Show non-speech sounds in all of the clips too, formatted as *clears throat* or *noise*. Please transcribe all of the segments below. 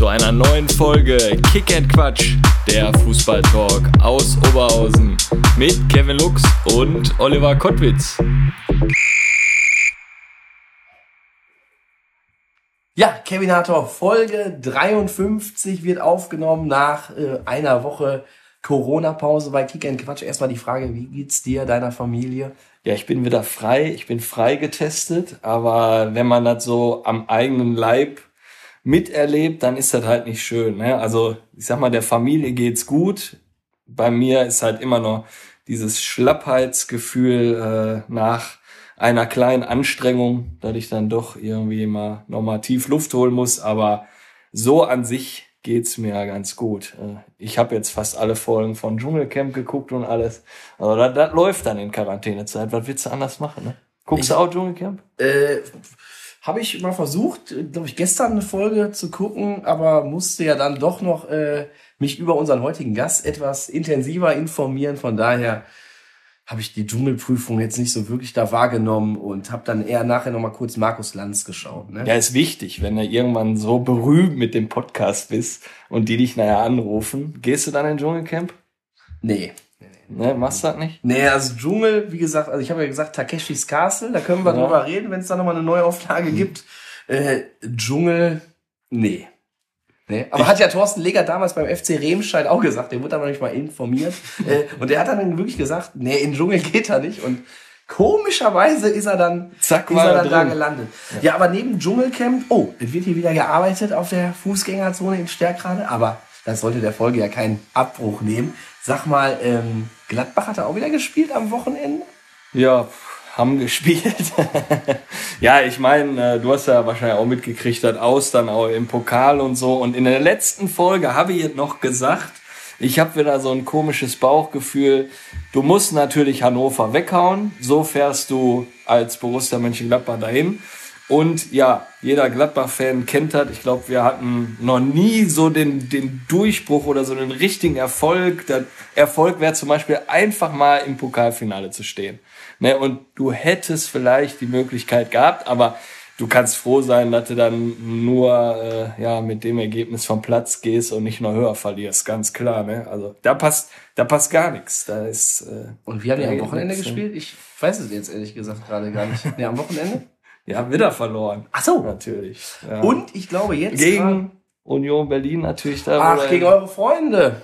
Zu einer neuen Folge Kick and Quatsch, der Fußballtalk aus Oberhausen mit Kevin Lux und Oliver Kottwitz. Ja, Kevinator, Folge 53 wird aufgenommen nach äh, einer Woche Corona-Pause bei Kick and Quatsch. Erstmal die Frage, wie geht's dir, deiner Familie? Ja, ich bin wieder frei, ich bin frei getestet, aber wenn man das so am eigenen Leib miterlebt, dann ist das halt nicht schön. Ne? Also ich sag mal, der Familie geht's gut. Bei mir ist halt immer noch dieses Schlappheitsgefühl äh, nach einer kleinen Anstrengung, dass ich dann doch irgendwie mal nochmal tief Luft holen muss. Aber so an sich geht's mir ja ganz gut. Äh, ich habe jetzt fast alle Folgen von Dschungelcamp geguckt und alles. Aber das, das läuft dann in Quarantänezeit. Was willst du anders machen? Ne? Guckst Ich- du auch Dschungelcamp? Äh, Habe ich mal versucht, glaube ich, gestern eine Folge zu gucken, aber musste ja dann doch noch äh, mich über unseren heutigen Gast etwas intensiver informieren. Von daher habe ich die Dschungelprüfung jetzt nicht so wirklich da wahrgenommen und habe dann eher nachher noch mal kurz Markus Lanz geschaut. Ne? Ja, ist wichtig, wenn du irgendwann so berühmt mit dem Podcast bist und die dich nachher anrufen. Gehst du dann in Dschungelcamp? Nee. Ne, machst du das nicht? Nee, also Dschungel, wie gesagt, also ich habe ja gesagt Takeshis Castle, da können wir Ja. drüber reden, wenn es da nochmal eine Neuauflage gibt. Äh, Dschungel, nee. Nee. Aber hat ja Thorsten Leger damals beim FC Remscheid auch gesagt, der wurde dann noch nicht mal informiert. *laughs* äh, und der hat dann wirklich gesagt, nee, in Dschungel geht er nicht. Und komischerweise ist er dann, Zack, ist er dann da gelandet. Ja. aber neben Dschungelcamp, oh, es wird hier wieder gearbeitet auf der Fußgängerzone in Stärkrade, aber das sollte der Folge ja keinen Abbruch nehmen. Sag mal, ähm, Gladbach hat er auch wieder gespielt am Wochenende? Ja, haben *laughs* gespielt. *laughs* ja, ich meine, äh, du hast ja wahrscheinlich auch mitgekriegt, das aus dann auch im Pokal und so. Und in der letzten Folge habe ich jetzt noch gesagt, ich habe wieder so ein komisches Bauchgefühl. Du musst natürlich Hannover weghauen. So fährst du als Borussia Mönchengladbach dahin. Und ja, jeder Gladbach-Fan kennt das. Ich glaube, wir hatten noch nie so den, den Durchbruch oder so einen richtigen Erfolg. Der Erfolg wäre zum Beispiel einfach mal im Pokalfinale zu stehen. Ne? Und du hättest vielleicht die Möglichkeit gehabt, aber du kannst froh sein, dass du dann nur äh, ja mit dem Ergebnis vom Platz gehst und nicht noch höher verlierst, ganz klar. Ne? Also da passt, da passt gar nichts. Da ist äh, Und wie haben die am Wochenende ne? gespielt? Ich weiß es jetzt ehrlich gesagt gerade gar nicht. Nee, am Wochenende? Ja, wieder verloren. Ach so. Natürlich. Ja. Und ich glaube jetzt. gegen Union Berlin natürlich da. Ach, gegen eure Freunde.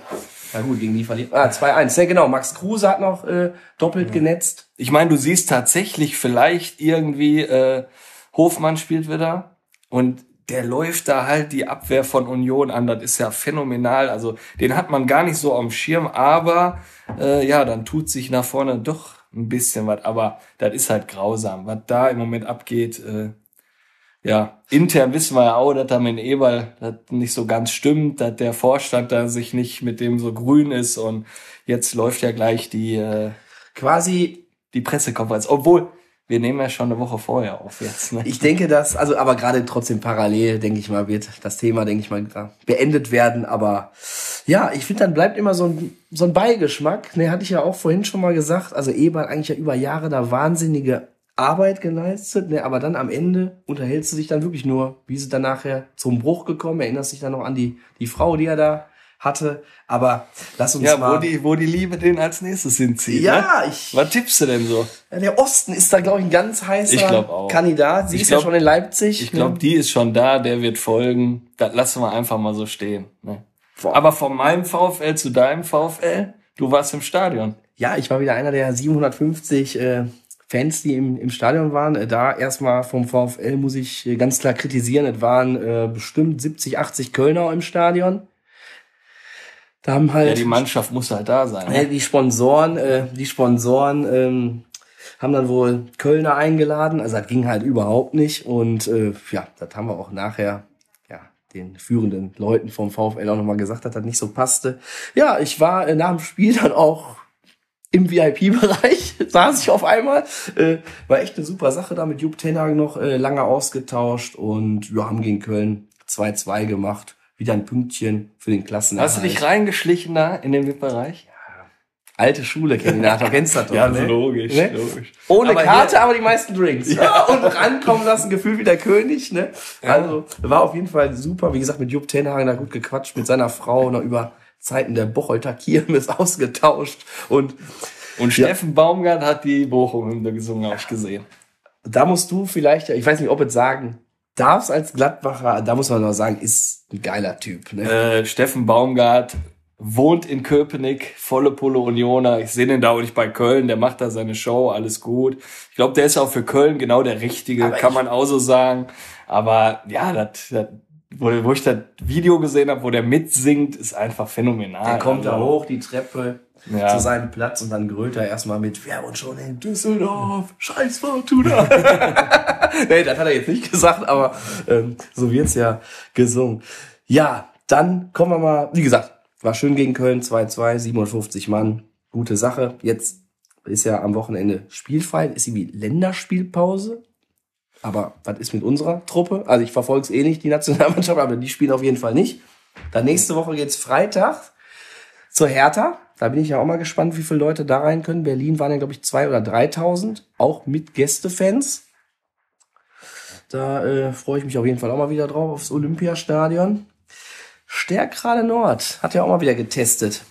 Ja gut, gegen die verliert. Ah, 2-1. Ja genau, Max Kruse hat noch äh, doppelt genetzt. Ich meine, du siehst tatsächlich vielleicht irgendwie, äh, Hofmann spielt wieder und der läuft da halt die Abwehr von Union an. Das ist ja phänomenal. Also den hat man gar nicht so am Schirm, aber äh, ja, dann tut sich nach vorne doch ein bisschen was. Aber das ist halt grausam, was da im Moment abgeht. Äh, ja, intern wissen wir ja auch, dass da mit Eberl das nicht so ganz stimmt, dass der Vorstand da sich nicht mit dem so grün ist und jetzt läuft ja gleich die äh, Quasi, die Pressekonferenz. Obwohl, wir nehmen ja schon eine Woche vorher auf jetzt. Ne? ich denke, dass, also aber gerade trotzdem parallel, denke ich mal, wird das Thema, denke ich mal, beendet werden. Aber ja, ich finde, dann bleibt immer so ein, so ein Beigeschmack. Ne, hatte ich ja auch vorhin schon mal gesagt. Also Eberl hat eigentlich ja über Jahre da wahnsinnige Arbeit geleistet, ne, aber dann am Ende unterhältst du dich dann wirklich nur, wie es dann nachher zum Bruch gekommen, erinnerst dich dann noch an die, die Frau, die er da hatte, aber lass uns Ja, mal... wo die, wo die Liebe den als nächstes hinzieht. ja, Ne? ich, Was tippst du denn so? ja, der Osten ist da, glaube ich, ein ganz heißer Ich glaub auch. Kandidat. Sie Ich ist ja glaub- schon in Leipzig. Ich glaube, die ist schon da, der wird folgen. Das lassen wir einfach mal so stehen. Ne? Aber von meinem VfL zu deinem VfL, du warst im Stadion. Ja, ich war wieder einer der 750 äh, Fans, die im, im Stadion waren. Äh, da erstmal vom VfL muss ich äh, ganz klar kritisieren. Es waren äh, bestimmt 70, 80 Kölner im Stadion. Da haben halt Ja, die Mannschaft muss halt da sein. Ne? die Sponsoren, äh, die Sponsoren ähm, haben dann wohl Kölner eingeladen. Also das ging halt überhaupt nicht. Und äh, ja, das haben wir auch nachher ja, den führenden Leuten vom VfL auch nochmal gesagt, dass das nicht so passte. Ja, ich war äh, nach dem Spiel dann auch im VIP-Bereich *laughs* saß ich auf einmal. Äh, war echt eine super Sache da mit Jupp Tenhagen noch äh, lange ausgetauscht und wir haben gegen Köln 2-2 gemacht. Wieder ein Pünktchen für den Klassenerhalt. Hast du dich reingeschlichen da in den VIP-Bereich? Alte Schule, Keninator, kennst du das doch, Ja, ne? logisch, Ne? logisch. Ohne Aber Karte, hier- aber die meisten Drinks. Ja. *laughs* Und rankommen lassen, gefühlt wie der König. Ne? Also war auf jeden Fall super. Wie gesagt, mit Jupp Tenhagen da gut gequatscht, mit seiner Frau noch über Zeiten der Bocholter Kirmes *laughs* ausgetauscht. Und Und Steffen Baumgart hat die Bochum-Hymne gesungen, habe ich gesehen. da musst du vielleicht, ich weiß nicht, ob es sagen darfst als Gladbacher, da muss man noch sagen, ist ein geiler Typ. Ne? Äh, Steffen Baumgart wohnt in Köpenick, volle Pulle Unioner. Ich sehe den da auch nicht bei Köln, der macht da seine Show, alles gut. Ich glaube, der ist auch für Köln genau der Richtige, Aber kann man auch so sagen. Aber ja, das, wo, wo ich das Video gesehen habe, wo der mitsingt, ist einfach phänomenal. Der kommt da Also, hoch, die Treppe Ja. zu seinem Platz und dann grölt er erstmal mit, wer und schon in Düsseldorf, scheiß Fortuna. *laughs* *laughs* nee, das hat er jetzt nicht gesagt, aber ähm, so wird's ja gesungen. Ja, dann kommen wir mal, wie gesagt, war schön gegen Köln, 2-2, 57 Mann, gute Sache. Jetzt ist ja am Wochenende spielfrei, ist irgendwie Länderspielpause. Aber was ist mit unserer Truppe? Also ich verfolge es eh nicht, die Nationalmannschaft, aber die spielen auf jeden Fall nicht. Dann nächste Woche geht's Freitag zur Hertha. Da bin ich ja auch mal gespannt, wie viele Leute da rein können. Berlin waren ja, glaube ich, zwei oder 3.000, auch mit Gästefans. Da äh, freue ich mich auf jeden Fall auch mal wieder drauf, aufs Olympiastadion. Stärkrade Nord hat ja auch mal wieder getestet.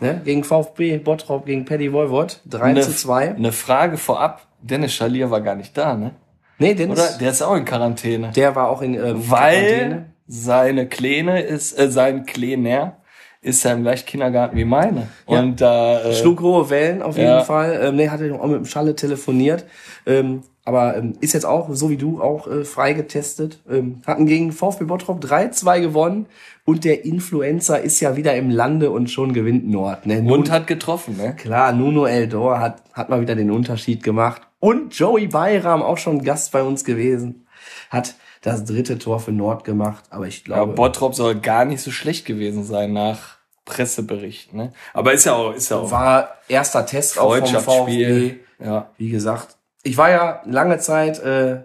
Ne? Gegen VfB, Bottrop, gegen Paddy Voivod. 3 eine, zu 2. Eine Frage vorab. Dennis Schalier war gar nicht da, ne? Nee, Dennis, Oder? Der ist auch in Quarantäne. der war auch in ähm, Weil Quarantäne. seine Kleine ist, äh, sein Kleiner ist ja im gleichen Kindergarten wie meine. Ja. Und da äh, Schlug hohe Wellen auf jeden Ja. Fall. Ähm, nee, hatte auch mit dem Schalle telefoniert. Ähm, aber ähm, ist jetzt auch, so wie du, auch äh, frei getestet. Ähm, hatten gegen VfB Bottrop 3-2 gewonnen. Und der Influencer ist ja wieder im Lande und schon gewinnt Nord. Ne? Nun, und hat getroffen, ne? klar, Nuno Eldor hat, hat mal wieder den Unterschied gemacht. Und Joey Bayram, auch schon Gast bei uns gewesen, hat das dritte Tor für Nord gemacht. Aber ich Ja, glaube, Bottrop soll gar nicht so schlecht gewesen sein nach Presseberichten, ne? Aber ist ja auch, ist ja auch war erster Test auch vom VfB. Ja. wie gesagt, ich war ja lange Zeit äh,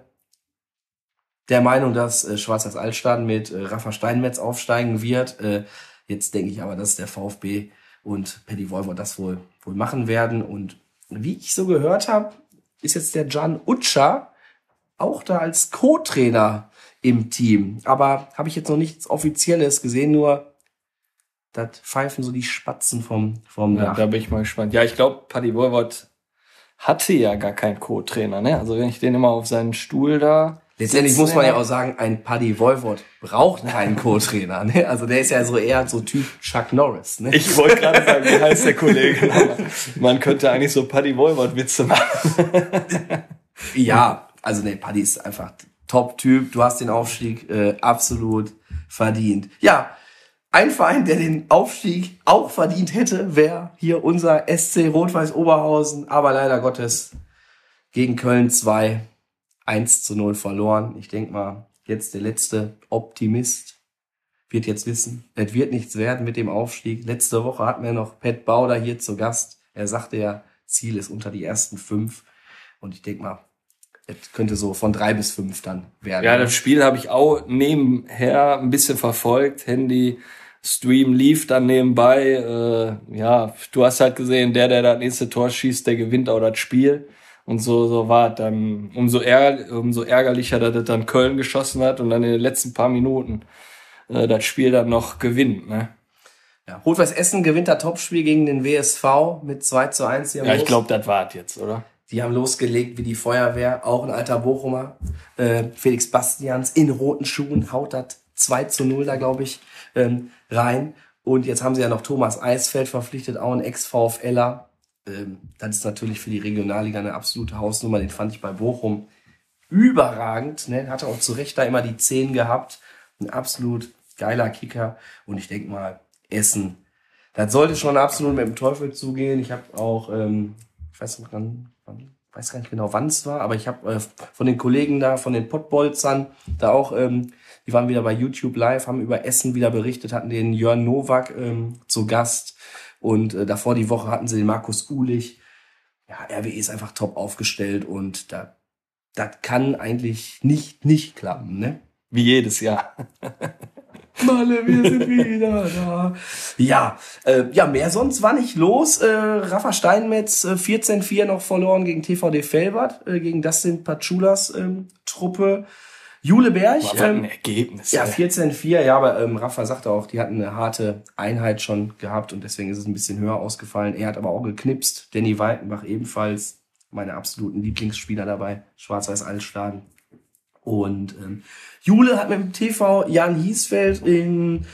der Meinung, dass äh, Schwarzers Altstadt mit äh, Rafa Steinmetz aufsteigen wird. Äh, jetzt denke ich aber, dass der VfB und Paddy Wolver das wohl wohl machen werden. Und wie ich so gehört habe, ist jetzt der Can Utscha auch da als Co-Trainer im Team. Aber habe ich jetzt noch nichts Offizielles gesehen, nur das pfeifen so die Spatzen vom, vom ja, Dach. da bin ich mal gespannt. Ja, ich glaube, Paddy Wolwort hatte ja gar keinen Co-Trainer, ne? Also wenn ich den immer auf seinen Stuhl da. Letztendlich muss man ja auch sagen, ein Paddy Wolford braucht keinen Co-Trainer. Ne? Also der ist ja so eher so Typ Chuck Norris. Ne? Ich wollte gerade sagen, wie heißt der Kollege? *laughs* Man könnte eigentlich so Paddy Wolwort Witze machen. *laughs* Ja, also nee, Paddy ist einfach Top-Typ. Du hast den Aufstieg äh, absolut verdient. Ja, ein Verein, der den Aufstieg auch verdient hätte, wäre hier unser SC Rot-Weiß Oberhausen. Aber leider Gottes gegen Köln 2, 1 zu 0 verloren. Ich denke mal, jetzt der letzte Optimist wird jetzt wissen, es wird nichts werden mit dem Aufstieg. Letzte Woche hatten wir noch Pat Bauder hier zu Gast. Er sagte ja, Ziel ist unter die ersten fünf. Und ich denke mal, es könnte so von drei bis fünf dann werden. Ja, das Spiel habe ich auch nebenher ein bisschen verfolgt. Handy, Stream lief dann nebenbei. Äh, ja, du hast halt gesehen, der, der das nächste Tor schießt, der gewinnt auch das Spiel. Und so, so war es dann umso, ärger, umso ärgerlicher, dass es dann Köln geschossen hat und dann in den letzten paar Minuten äh, das Spiel dann noch gewinnt. Ne? Ja. Rot-Weiß Essen gewinnt das Topspiel gegen den WSV mit 2 zu 1. Die haben Ja, ich glaube, das war es jetzt, oder? Die haben losgelegt wie die Feuerwehr, auch ein alter Bochumer. Äh, Felix Bastians in roten Schuhen haut das 2 zu 0 da, glaube ich, ähm, rein. Und jetzt haben sie ja noch Thomas Eisfeld verpflichtet, auch ein Ex-VfLer. Ähm, das ist natürlich für die Regionalliga eine absolute Hausnummer. Den fand ich bei Bochum überragend. Ne? Hatte auch zu Recht da immer die 10 gehabt. Ein absolut geiler Kicker. Und ich denke mal, Essen, das sollte schon absolut mit dem Teufel zugehen. Ich habe auch, ähm, ich weiß nicht, wann, weiß gar nicht genau, wann es war, aber ich habe äh, von den Kollegen da, von den Pottbolzern, da auch, ähm, die waren wieder bei YouTube live, haben über Essen wieder berichtet, hatten den Jörn Nowak ähm, zu Gast. Und äh, davor die Woche hatten sie den Markus Ulich. Ja, RWE ist einfach top aufgestellt und da das kann eigentlich nicht nicht klappen, ne? Wie jedes Jahr. *laughs* Malle, wir sind wieder da. Ja, äh, ja, mehr sonst war nicht los. Äh, Rafa Steinmetz äh, 14-4 noch verloren gegen TVD Felbert, äh, gegen Dustin Pachulas ähm, Truppe. Jule Berg. Was ein Ergebnis. Ja, ey. 14-4, ja, aber ähm, Rafa sagte auch, die hatten eine harte Einheit schon gehabt und deswegen ist es ein bisschen höher ausgefallen. Er hat aber auch geknipst. Danny Walkenbach ebenfalls, meine absoluten Lieblingsspieler dabei. Schwarz-Weiß Altstaden. Und ähm, Jule hat mit dem TV Jan Hiesfeld in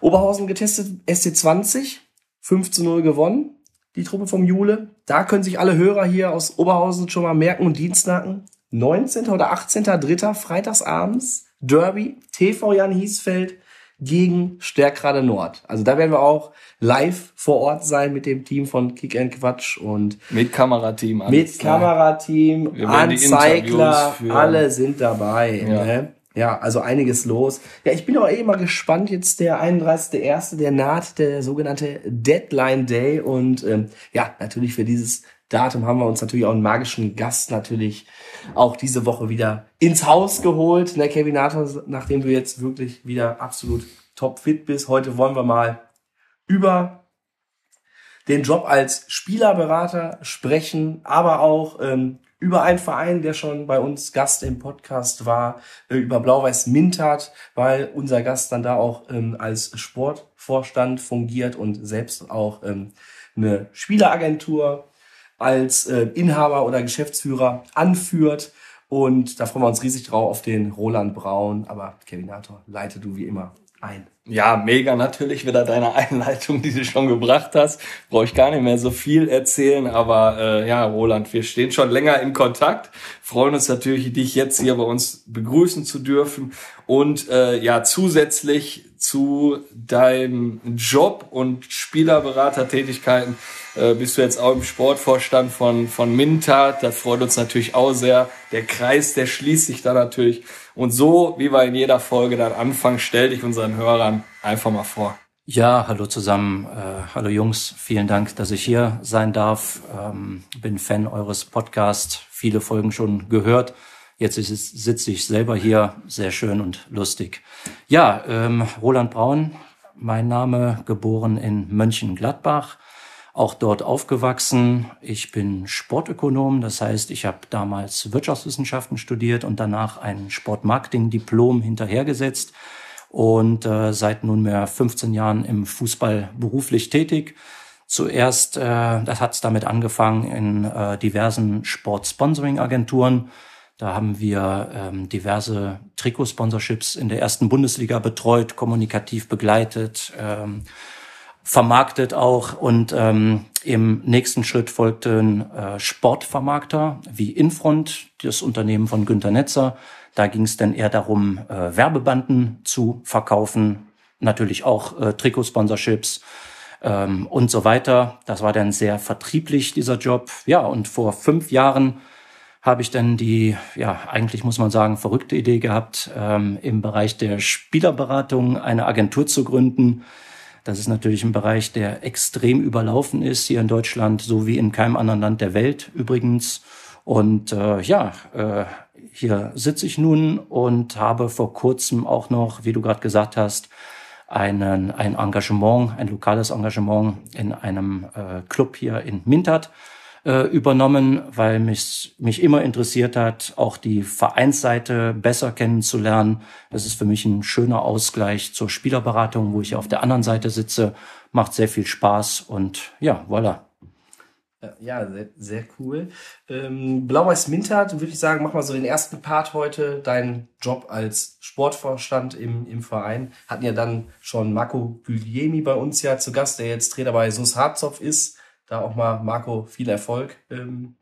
Oberhausen getestet, SC20, 5 zu 0 gewonnen, die Truppe vom Jule. Da können sich alle Hörer hier aus Oberhausen schon mal merken und Dienstnacken. 19. oder 18.3. freitagsabends Derby, TV Jan Hiesfeld gegen Stärkrade Nord. Also da werden wir auch live vor Ort sein mit dem Team von Kick and Quatsch und Mit Kamerateam. mit? Kamerateam, Anzeigler, alle sind dabei. Ja. Ne? ja, also einiges los. Ja, ich bin auch eh mal gespannt. Jetzt der 31.1., der naht, der sogenannte Deadline Day. Und ähm, ja, natürlich für dieses Datum haben wir uns natürlich auch einen magischen Gast natürlich auch diese Woche wieder ins Haus geholt. Ne, Kevin Nathor, nachdem du jetzt wirklich wieder absolut topfit bist. Heute wollen wir mal über den Job als Spielerberater sprechen, aber auch ähm, über einen Verein, der schon bei uns Gast im Podcast war, äh, über Blau-Weiß Mintat, weil unser Gast dann da auch ähm, als Sportvorstand fungiert und selbst auch ähm, eine Spieleragentur als äh, Inhaber oder Geschäftsführer anführt. Und da freuen wir uns riesig drauf auf den Roland Braun. Aber Kevin Nator, leite du wie immer ein. Ja, mega natürlich wieder deine *laughs* Einleitung, die du schon gebracht hast. Brauche ich gar nicht mehr so viel erzählen, aber äh, ja, Roland, wir stehen schon länger in Kontakt. Freuen uns natürlich, dich jetzt hier bei uns begrüßen zu dürfen und äh, ja zusätzlich zu deinem Job und Spielerberatertätigkeiten äh, bist du jetzt auch im Sportvorstand von von Mintat. Das freut uns natürlich auch sehr. Der Kreis, der schließt sich da natürlich. Und so, wie wir in jeder Folge dann anfangen, stell dich unseren Hörern einfach mal vor. Ja, hallo zusammen. Äh, hallo Jungs, vielen Dank, dass ich hier sein darf. Ähm, bin Fan eures Podcasts, viele Folgen schon gehört. Jetzt sitze ich selber hier, sehr schön und lustig. Ja, ähm, Roland Braun, mein Name, geboren in Mönchengladbach, auch dort aufgewachsen. Ich bin Sportökonom, das heißt, ich habe damals Wirtschaftswissenschaften studiert und danach ein Sportmarketing-Diplom hinterhergesetzt und äh, seit nunmehr 15 Jahren im Fußball beruflich tätig. Zuerst, äh, das hat damit angefangen in äh, diversen Sport-Sponsoring-Agenturen. Da haben wir ähm, diverse Trikotsponsorships in der ersten Bundesliga betreut, kommunikativ begleitet, ähm, vermarktet auch und ähm, im nächsten Schritt folgten äh, Sportvermarkter wie Infront, das Unternehmen von Günter Netzer. Da ging es dann eher darum, äh, Werbebanden zu verkaufen, natürlich auch äh, Trikotsponsorships ähm, und so weiter. Das war dann sehr vertrieblich, dieser Job. Ja, und vor fünf Jahren habe ich dann die, ja, eigentlich muss man sagen, verrückte Idee gehabt, ähm, im Bereich der Spielerberatung eine Agentur zu gründen. Das ist natürlich ein Bereich, der extrem überlaufen ist hier in Deutschland, so wie in keinem anderen Land der Welt übrigens. Und äh, ja, äh, hier sitze ich nun und habe vor kurzem auch noch, wie du gerade gesagt hast, einen, ein Engagement, ein lokales Engagement in einem äh, Club hier in Mintat äh, übernommen, weil mich, mich immer interessiert hat, auch die Vereinsseite besser kennenzulernen. Das ist für mich ein schöner Ausgleich zur Spielerberatung, wo ich auf der anderen Seite sitze. Macht sehr viel Spaß und ja, voilà. Ja, sehr, sehr cool. Ähm, Blau-Weiß Mintat, würde ich sagen, mach mal so den ersten Part heute. Dein Job als Sportvorstand im, im Verein. Hatten ja dann schon Marco Gugliemi bei uns ja zu Gast, der jetzt Trainer bei Sus Harzopf ist. Da auch mal, Marco, viel Erfolg ähm,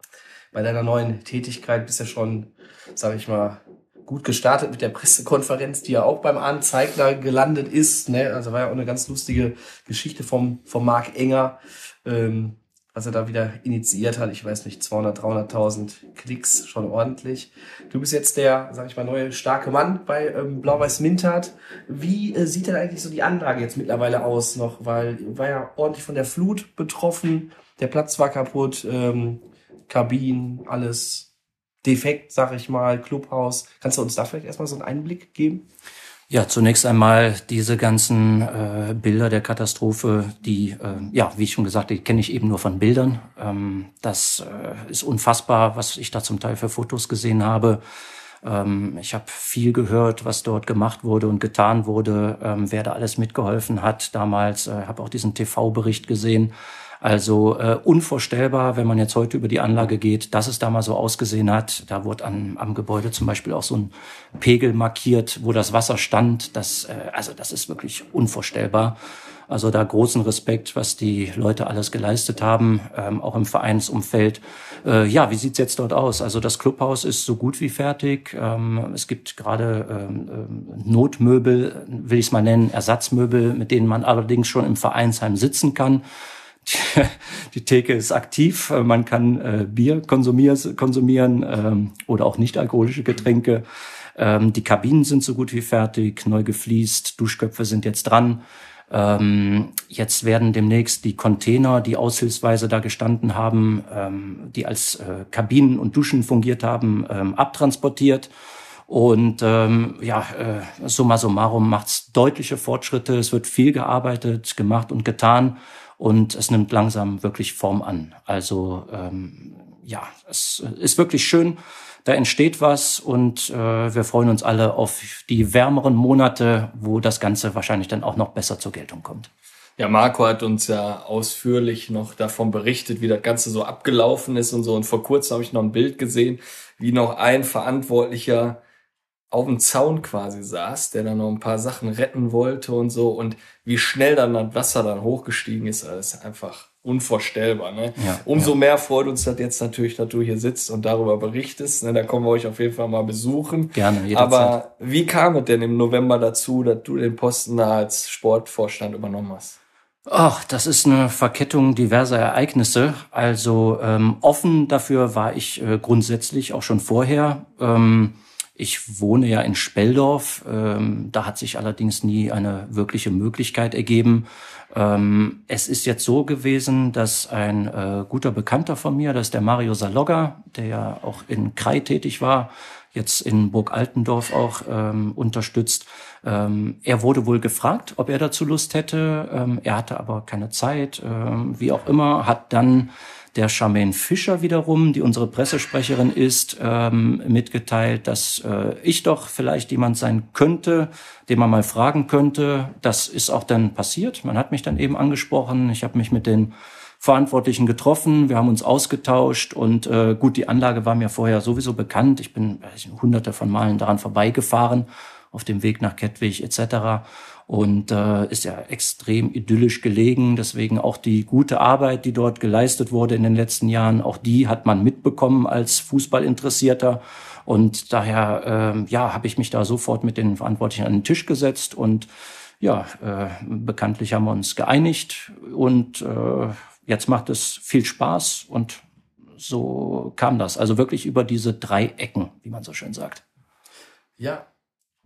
bei deiner neuen Tätigkeit. Bist ja schon, sag ich mal, gut gestartet mit der Pressekonferenz, die ja auch beim Anzeigler gelandet ist. Ne? Also war ja auch eine ganz lustige Geschichte vom, vom Marc Enger. Ähm, was er da wieder initiiert hat. Ich weiß nicht, 200, 300.000 Klicks, schon ordentlich. Du bist jetzt der, sag ich mal, neue starke Mann bei ähm, Blau-Weiß Mintat. Wie äh, sieht denn eigentlich so die Anlage jetzt mittlerweile aus noch? Weil war ja ordentlich von der Flut betroffen, der Platz war kaputt, ähm, Kabinen, alles defekt, sag ich mal, Clubhaus. Kannst du uns da vielleicht erstmal so einen Einblick geben? Ja, zunächst einmal diese ganzen äh, Bilder der Katastrophe, die, äh, ja, wie ich schon gesagt, die kenne ich eben nur von Bildern. Ähm, das äh, ist unfassbar, was ich da zum Teil für Fotos gesehen habe. Ähm, ich habe viel gehört, was dort gemacht wurde und getan wurde, ähm, wer da alles mitgeholfen hat damals. Äh, habe auch diesen TV-Bericht gesehen. Also äh, unvorstellbar, wenn man jetzt heute über die Anlage geht, dass es da mal so ausgesehen hat. Da wurde an, am Gebäude zum Beispiel auch so ein Pegel markiert, wo das Wasser stand. Das, äh, also das ist wirklich unvorstellbar. Also da großen Respekt, was die Leute alles geleistet haben, ähm, auch im Vereinsumfeld. Äh, ja, wie sieht's jetzt dort aus? Also das Clubhaus ist so gut wie fertig. Ähm, es gibt gerade ähm, ähm Notmöbel, will ich es mal nennen, Ersatzmöbel, mit denen man allerdings schon im Vereinsheim sitzen kann. *laughs* die Theke ist aktiv, man kann äh, Bier konsumieren, konsumieren ähm, oder auch nicht alkoholische Getränke. Ähm, die Kabinen sind so gut wie fertig, neu gefliest, Duschköpfe sind jetzt dran. Ähm, jetzt werden demnächst die Container, die aushilfsweise da gestanden haben, ähm, die als äh, Kabinen und Duschen fungiert haben, ähm, abtransportiert. Und ähm, ja, äh, summa summarum macht's deutliche Fortschritte. Es wird viel gearbeitet, gemacht und getan und es nimmt langsam wirklich Form an. Also ähm, ja, es ist wirklich schön. Da entsteht was und äh, wir freuen uns alle auf die wärmeren Monate, wo das Ganze wahrscheinlich dann auch noch besser zur Geltung kommt. Ja, Marco hat uns ja ausführlich noch davon berichtet, wie das Ganze so abgelaufen ist und so. Und vor kurzem habe ich noch ein Bild gesehen, wie noch ein Verantwortlicher auf dem Zaun quasi saß, der dann noch ein paar Sachen retten wollte und so und wie schnell dann das Wasser dann hochgestiegen ist, das ist einfach unvorstellbar. Ne? Ja, Umso ja. mehr freut uns das jetzt natürlich, dass du hier sitzt und darüber berichtest. Ne? Da kommen wir euch auf jeden Fall mal besuchen. Gerne, jederzeit. Aber wie kam es denn im November dazu, dass du den Posten da als Sportvorstand übernommen hast? Ach, das ist eine Verkettung diverser Ereignisse. Also ähm, offen dafür war ich äh, grundsätzlich auch schon vorher. Ähm, ich wohne ja in Speldorf. Ähm, da hat sich allerdings nie eine wirkliche Möglichkeit ergeben. Ähm, es ist jetzt so gewesen, dass ein äh, guter Bekannter von mir, das ist der Mario Salogga, der ja auch in Krai tätig war, jetzt in Burg Altendorf auch ähm, unterstützt. Ähm, er wurde wohl gefragt, ob er dazu Lust hätte. Ähm, er hatte aber keine Zeit, ähm, wie auch immer, hat dann der Charmaine Fischer wiederum, die unsere Pressesprecherin ist, ähm, mitgeteilt, dass äh, ich doch vielleicht jemand sein könnte, den man mal fragen könnte. Das ist auch dann passiert. Man hat mich dann eben angesprochen. Ich habe mich mit den Verantwortlichen getroffen, wir haben uns ausgetauscht und äh, gut, die Anlage war mir vorher sowieso bekannt. Ich bin ich, hunderte von Malen daran vorbeigefahren, auf dem Weg nach Kettwig etc und äh, ist ja extrem idyllisch gelegen. Deswegen auch die gute Arbeit, die dort geleistet wurde in den letzten Jahren, auch die hat man mitbekommen als Fußballinteressierter. Und daher ähm, ja, habe ich mich da sofort mit den Verantwortlichen an den Tisch gesetzt und ja, äh, bekanntlich haben wir uns geeinigt und äh, jetzt macht es viel Spaß und so kam das. Also wirklich über diese drei Ecken, wie man so schön sagt. Ja,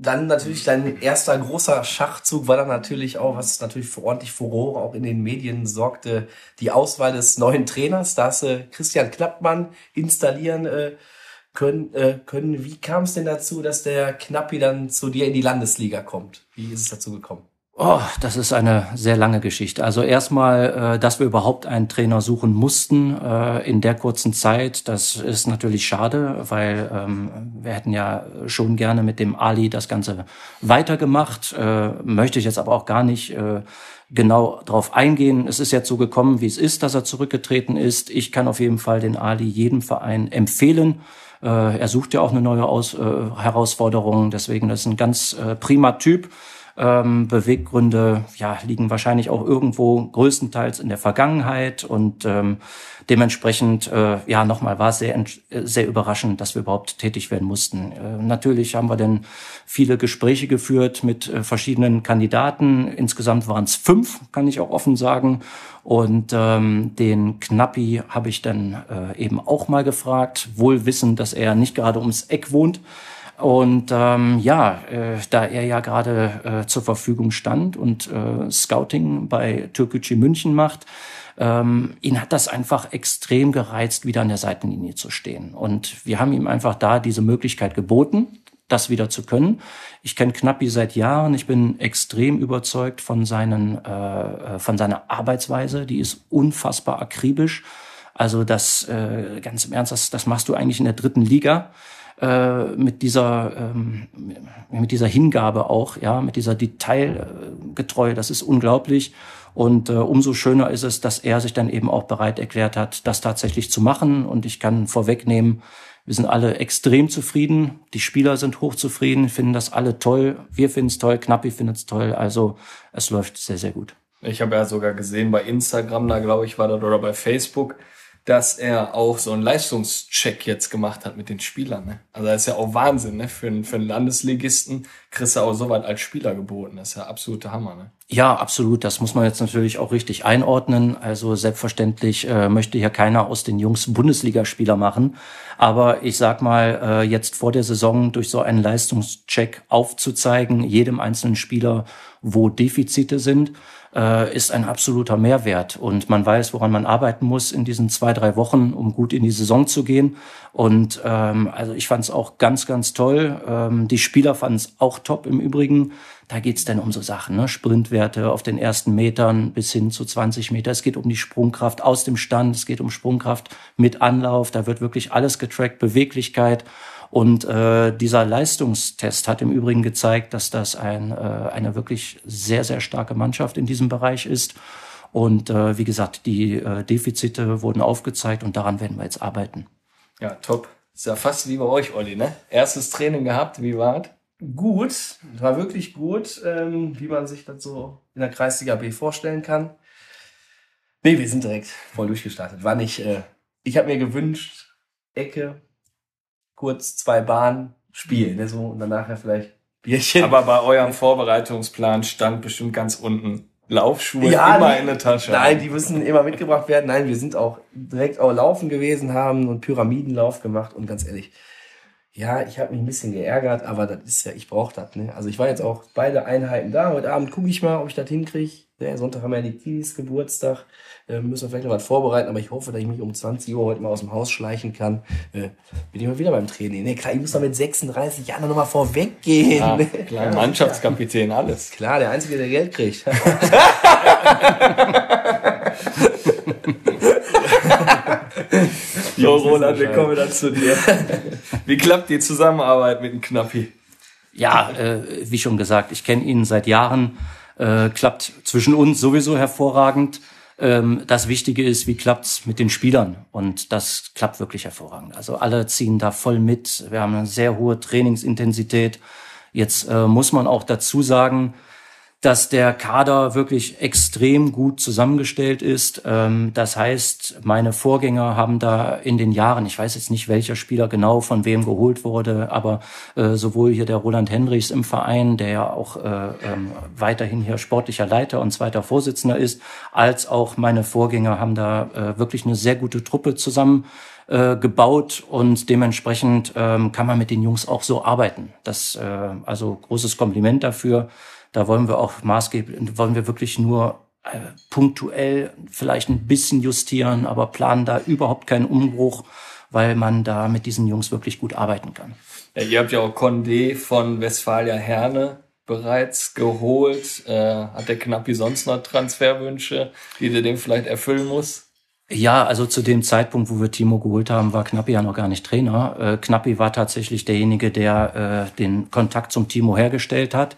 dann natürlich dein erster großer Schachzug war dann natürlich auch, was natürlich für ordentlich Furore auch in den Medien sorgte, die Auswahl des neuen Trainers. Da hast du Christian Knappmann installieren äh, können, äh, können. Wie kam es denn dazu, dass der Knappi dann zu dir in die Landesliga kommt? Wie ist es dazu gekommen? Oh, das ist eine sehr lange Geschichte. Also erstmal, äh, dass wir überhaupt einen Trainer suchen mussten äh, in der kurzen Zeit, das ist natürlich schade, weil ähm, wir hätten ja schon gerne mit dem Ali das Ganze weitergemacht. Äh, möchte ich jetzt aber auch gar nicht genau darauf eingehen. Es ist jetzt so gekommen, wie es ist, dass er zurückgetreten ist. Ich kann auf jeden Fall den Ali jedem Verein empfehlen. Er sucht ja auch eine neue Aus Herausforderung, deswegen das ist ein ganz prima Typ. Ähm, Beweggründe ja, liegen wahrscheinlich auch irgendwo größtenteils in der Vergangenheit und ähm, dementsprechend äh, ja nochmal war es sehr, sehr überraschend, dass wir überhaupt tätig werden mussten. Äh, natürlich haben wir dann viele Gespräche geführt mit äh, verschiedenen Kandidaten. Insgesamt waren es fünf, kann ich auch offen sagen. Und ähm, den Knappi habe ich dann äh, eben auch mal gefragt, wohl wissend, dass er nicht gerade ums Eck wohnt. Und ähm, ja, äh, da er ja gerade äh, zur Verfügung stand und äh, Scouting bei Türkgücü München macht, ähm, ihn hat das einfach extrem gereizt, wieder an der Seitenlinie zu stehen. Und wir haben ihm einfach da diese Möglichkeit geboten, das wieder zu können. Ich kenne Knappi seit Jahren. Ich bin extrem überzeugt von seinen, äh, von seiner Arbeitsweise. Die ist unfassbar akribisch. Also das, äh, ganz im Ernst, das, das machst du eigentlich in der dritten Liga äh, mit dieser ähm, mit dieser Hingabe auch, ja, mit dieser Detailgetreue, das ist unglaublich. Und äh, umso schöner ist es, dass er sich dann eben auch bereit erklärt hat, das tatsächlich zu machen. Und ich kann vorwegnehmen, wir sind alle extrem zufrieden. Die Spieler sind hochzufrieden, finden das alle toll. Wir finden es toll, Knappi findet es toll. Also es läuft sehr, sehr gut. Ich habe ja sogar gesehen bei Instagram, da glaube ich war das oder bei Facebook, dass er auch so einen Leistungscheck jetzt gemacht hat mit den Spielern. Ne? Also das ist ja auch Wahnsinn, ne? Für, einen, für einen Landesligisten kriegst du auch so weit als Spieler geboten. Das ist ja absolute Hammer, ne? Ja, absolut. Das muss man jetzt natürlich auch richtig einordnen. Also selbstverständlich äh, möchte hier keiner aus den Jungs Bundesligaspieler machen. Aber ich sag mal, äh, jetzt vor der Saison durch so einen Leistungscheck aufzuzeigen, jedem einzelnen Spieler, wo Defizite sind, äh, ist ein absoluter Mehrwert. Und man weiß, woran man arbeiten muss in diesen zwei, drei Wochen, um gut in die Saison zu gehen. Und ähm, also ich fand es auch ganz, ganz toll. Ähm, die Spieler fanden es auch top im Übrigen. Da geht's dann um so Sachen, ne? Sprintwerte auf den ersten Metern bis hin zu 20 Meter. Es geht um die Sprungkraft aus dem Stand, es geht um Sprungkraft mit Anlauf. Da wird wirklich alles getrackt, Beweglichkeit. Und äh, dieser Leistungstest hat im Übrigen gezeigt, dass das ein, äh, eine wirklich sehr, sehr starke Mannschaft in diesem Bereich ist. Und äh, wie gesagt, die äh, Defizite wurden aufgezeigt und daran werden wir jetzt arbeiten. Ja, top. Ist ja fast wie bei euch, Olli, ne? Erstes Training gehabt, wie war's? Gut, war wirklich gut, ähm, wie man sich das so in der Kreisliga B vorstellen kann. Nee, wir sind direkt voll durchgestartet. War nicht, äh, ich habe mir gewünscht, Ecke, kurz zwei Bahnen spielen, ne, so, und dann nachher vielleicht Bierchen. Aber bei eurem Vorbereitungsplan stand bestimmt ganz unten Laufschuhe Ja, immer die- in der Tasche. Nein, die müssen immer mitgebracht werden. Nein, wir sind auch direkt auch laufen gewesen, haben und Pyramidenlauf gemacht und ganz ehrlich, ja, ich habe mich ein bisschen geärgert, aber das ist ja, ich brauche das. Ne? Also ich war jetzt auch beide Einheiten da. Heute Abend gucke ich mal, ob ich das hinkriege. Ja, Sonntag haben wir ja die Kiddies Geburtstag. Äh, müssen wir vielleicht noch was vorbereiten, aber ich hoffe, dass ich mich um 20 Uhr heute mal aus dem Haus schleichen kann. Äh, bin ich mal wieder beim Training. Ne, klar, ich muss da mit 36 Jahren noch mal vorweggehen. Ja, ne? *laughs* klar, Mannschaftskapitän, alles. Klar, der Einzige, der Geld kriegt. *laughs* So, Roland, wir kommen dann zu dir. Wie klappt die Zusammenarbeit mit dem Knappi? Ja, äh, wie schon gesagt, ich kenne ihn seit Jahren. Äh, klappt zwischen uns sowieso hervorragend. Ähm, das Wichtige ist, wie klappt's mit den Spielern? Und das klappt wirklich hervorragend. Also alle ziehen da voll mit. Wir haben eine sehr hohe Trainingsintensität. Jetzt äh, muss man auch dazu sagen, dass der Kader wirklich extrem gut zusammengestellt ist. Ähm, das heißt, meine Vorgänger haben da in den Jahren, ich weiß jetzt nicht, welcher Spieler genau von wem geholt wurde, aber äh, sowohl hier der Roland Hendrichs im Verein, der ja auch äh, ähm, weiterhin hier sportlicher Leiter und zweiter Vorsitzender ist, als auch meine Vorgänger haben da äh, wirklich eine sehr gute Truppe zusammen gebaut und dementsprechend ähm, kann man mit den Jungs auch so arbeiten. Das also großes Kompliment dafür. Da wollen wir auch maßgeblich, wollen wir wirklich nur äh, punktuell vielleicht ein bisschen justieren, aber planen da überhaupt keinen Umbruch, weil man da mit diesen Jungs wirklich gut arbeiten kann. Ja, ihr habt ja auch Condé von Westfalia Herne bereits geholt. Äh, hat der Knappi sonst noch Transferwünsche, die du dem vielleicht erfüllen musst? Ja, also zu dem Zeitpunkt, wo wir Timo geholt haben, war Knappi ja noch gar nicht Trainer. Äh, Knappi war tatsächlich derjenige, der äh, den Kontakt zum Timo hergestellt hat.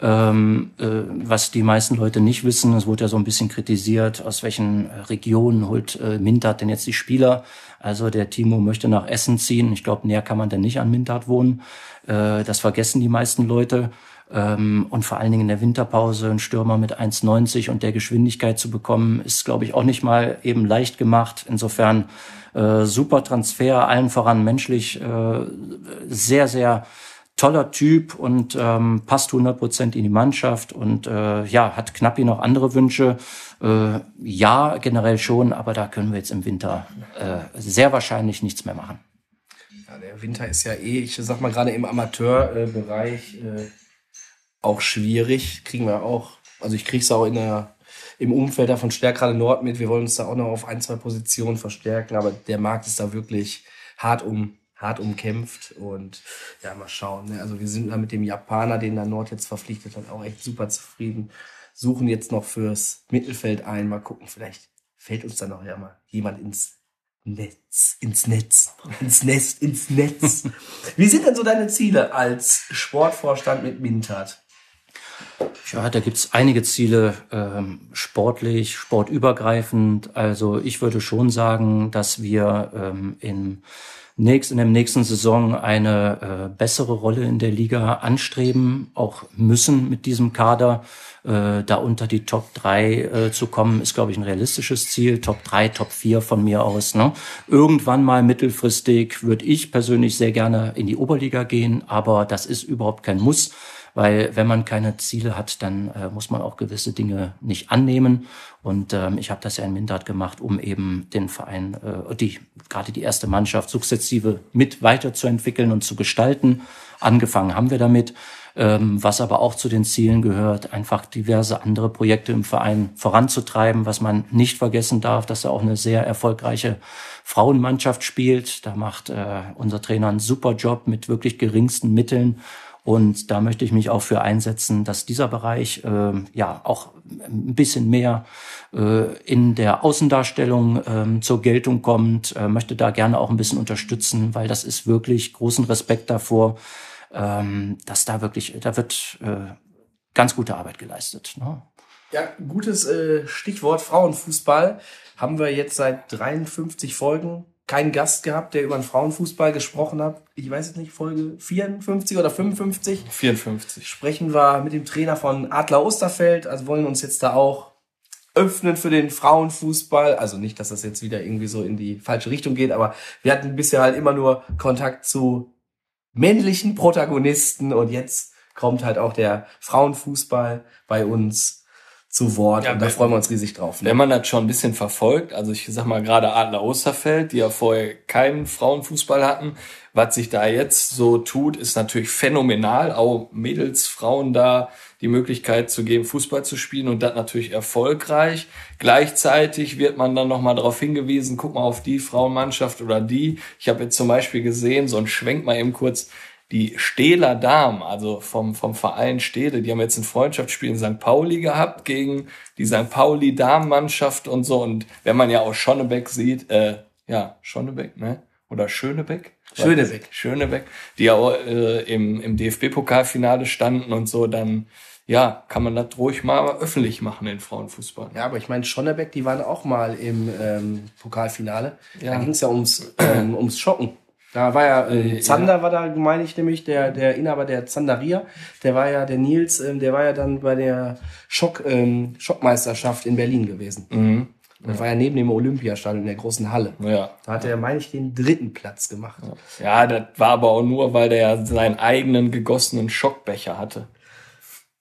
Ähm, äh, was die meisten Leute nicht wissen, es wurde ja so ein bisschen kritisiert, aus welchen Regionen holt äh, Mintert denn jetzt die Spieler. Also der Timo möchte nach Essen ziehen. Ich glaube, näher kann man denn nicht an Mintert wohnen. Äh, das vergessen die meisten Leute. Ähm, und vor allen Dingen in der Winterpause einen Stürmer mit 1,90 und der Geschwindigkeit zu bekommen, ist, glaube ich, auch nicht mal eben leicht gemacht. Insofern äh, super Transfer, allen voran menschlich äh, sehr, sehr toller Typ und ähm, passt 100 Prozent in die Mannschaft und äh, ja, hat Knappi noch andere Wünsche. Äh, ja, generell schon, aber da können wir jetzt im Winter äh, sehr wahrscheinlich nichts mehr machen. Ja, der Winter ist ja eh, ich sag mal gerade im Amateurbereich äh, auch schwierig. Kriegen wir auch, also ich krieg's auch in der im Umfeld da von Stärkrade Nord mit. Wir wollen uns da auch noch auf ein, zwei Positionen verstärken, aber der Markt ist da wirklich hart um hart umkämpft und ja, mal schauen. Ne? Also wir sind da mit dem Japaner, den der Nord jetzt verpflichtet hat, auch echt super zufrieden. Suchen jetzt noch fürs Mittelfeld ein. Mal gucken, vielleicht fällt uns da noch ja mal jemand ins Netz, ins Netz, ins Nest, ins Netz. *laughs* Wie sind denn so deine Ziele als Sportvorstand mit Mintat? Ja, da gibt's einige Ziele, ähm, sportlich, sportübergreifend. Also ich würde schon sagen, dass wir ähm, in nächst, in der nächsten Saison eine äh, bessere Rolle in der Liga anstreben, auch müssen mit diesem Kader. Äh, da unter die Top 3 äh, zu kommen, ist, glaube ich, ein realistisches Ziel. Top 3, Top 4 von mir aus. Ne? Irgendwann mal mittelfristig würde ich persönlich sehr gerne in die Oberliga gehen, aber das ist überhaupt kein Muss weil wenn man keine Ziele hat, dann äh, muss man auch gewisse Dinge nicht annehmen. Und ähm, ich habe das ja in Mindert gemacht, um eben den Verein, äh, die gerade die erste Mannschaft sukzessive mit weiterzuentwickeln und zu gestalten. Angefangen haben wir damit. Ähm, was aber auch zu den Zielen gehört, einfach diverse andere Projekte im Verein voranzutreiben, was man nicht vergessen darf, dass er auch eine sehr erfolgreiche Frauenmannschaft spielt. Da macht äh, unser Trainer einen super Job mit wirklich geringsten Mitteln und da möchte ich mich auch für einsetzen, dass dieser Bereich äh, ja auch ein bisschen mehr äh, in der Außendarstellung äh, zur Geltung kommt. Äh, möchte da gerne auch ein bisschen unterstützen, weil das ist wirklich großen Respekt davor, ähm, dass da wirklich, da wird äh, ganz gute Arbeit geleistet. Ne? Ja, gutes äh, Stichwort Frauenfußball haben wir jetzt seit 53 Folgen keinen Gast gehabt, der über den Frauenfußball gesprochen hat. Ich weiß jetzt nicht, Folge 54 oder 55. 54. Sprechen wir mit dem Trainer von Adler Osterfeld. Also wollen uns jetzt da auch öffnen für den Frauenfußball. Also nicht, dass das jetzt wieder irgendwie so in die falsche Richtung geht, aber wir hatten bisher halt immer nur Kontakt zu männlichen Protagonisten und jetzt kommt halt auch der Frauenfußball bei uns zu Wort ja, und da freuen wir uns riesig drauf. Ne? Wenn man das schon ein bisschen verfolgt, also ich sag mal gerade Adler Osterfeld, die ja vorher keinen Frauenfußball hatten, was sich da jetzt so tut, ist natürlich phänomenal, auch Mädels, Frauen da die Möglichkeit zu geben, Fußball zu spielen und das natürlich erfolgreich. Gleichzeitig wird man dann nochmal darauf hingewiesen, guck mal auf die Frauenmannschaft oder die. Ich habe jetzt zum Beispiel gesehen, so ein Schwenk mal eben kurz, die Stehler Damen, also vom, vom Verein Stede, die haben jetzt ein Freundschaftsspiel in St. Pauli gehabt gegen die St. Pauli Damenmannschaft und so. Und wenn man ja auch Schonnebeck sieht, äh, ja, Schonnebeck, ne? Oder Schönebeck? Schönebeck. Schönebeck, die ja auch, äh, im, im DFB-Pokalfinale standen und so, dann ja, kann man das ruhig mal öffentlich machen in Frauenfußball. Ja, aber ich meine, Schonnebeck, die waren auch mal im ähm, Pokalfinale. Ja. Da ging es ja ums, *clears throat* ähm, ums Schocken. Da war ja, äh, Zander ja. war da, meine ich nämlich, der, der Inhaber der Zanderia. Der war ja, der Nils, ähm, der war ja dann bei der Schock, ähm, Schockmeisterschaft in Berlin gewesen. Mhm. Das ja. war ja neben dem Olympiastadion in der großen Halle. Ja. Da hat er, meine ich, den dritten Platz gemacht. Ja, das war aber auch nur, weil der ja seinen eigenen gegossenen Schockbecher hatte.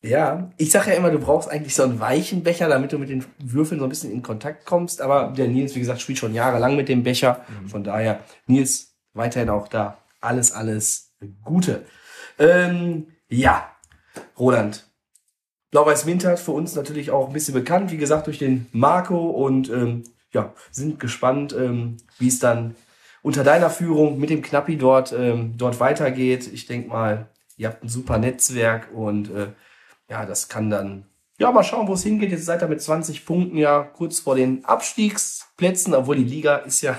Ja, ich sage ja immer, du brauchst eigentlich so einen weichen Becher, damit du mit den Würfeln so ein bisschen in Kontakt kommst. Aber der Nils, wie gesagt, spielt schon jahrelang mit dem Becher. Mhm. Von daher, Nils, weiterhin auch da. Alles, alles Gute. Ähm, ja, Roland. Blau-Weiß Winter für uns natürlich auch ein bisschen bekannt, wie gesagt, durch den Marco und ähm, ja, sind gespannt, ähm, wie es dann unter deiner Führung mit dem Knappi dort, ähm, dort weitergeht. Ich denke mal, ihr habt ein super Netzwerk und äh, ja, das kann dann, ja, mal schauen, wo es hingeht. Jetzt seid ihr mit 20 Punkten ja kurz vor den Abstiegsplätzen, obwohl die Liga ist ja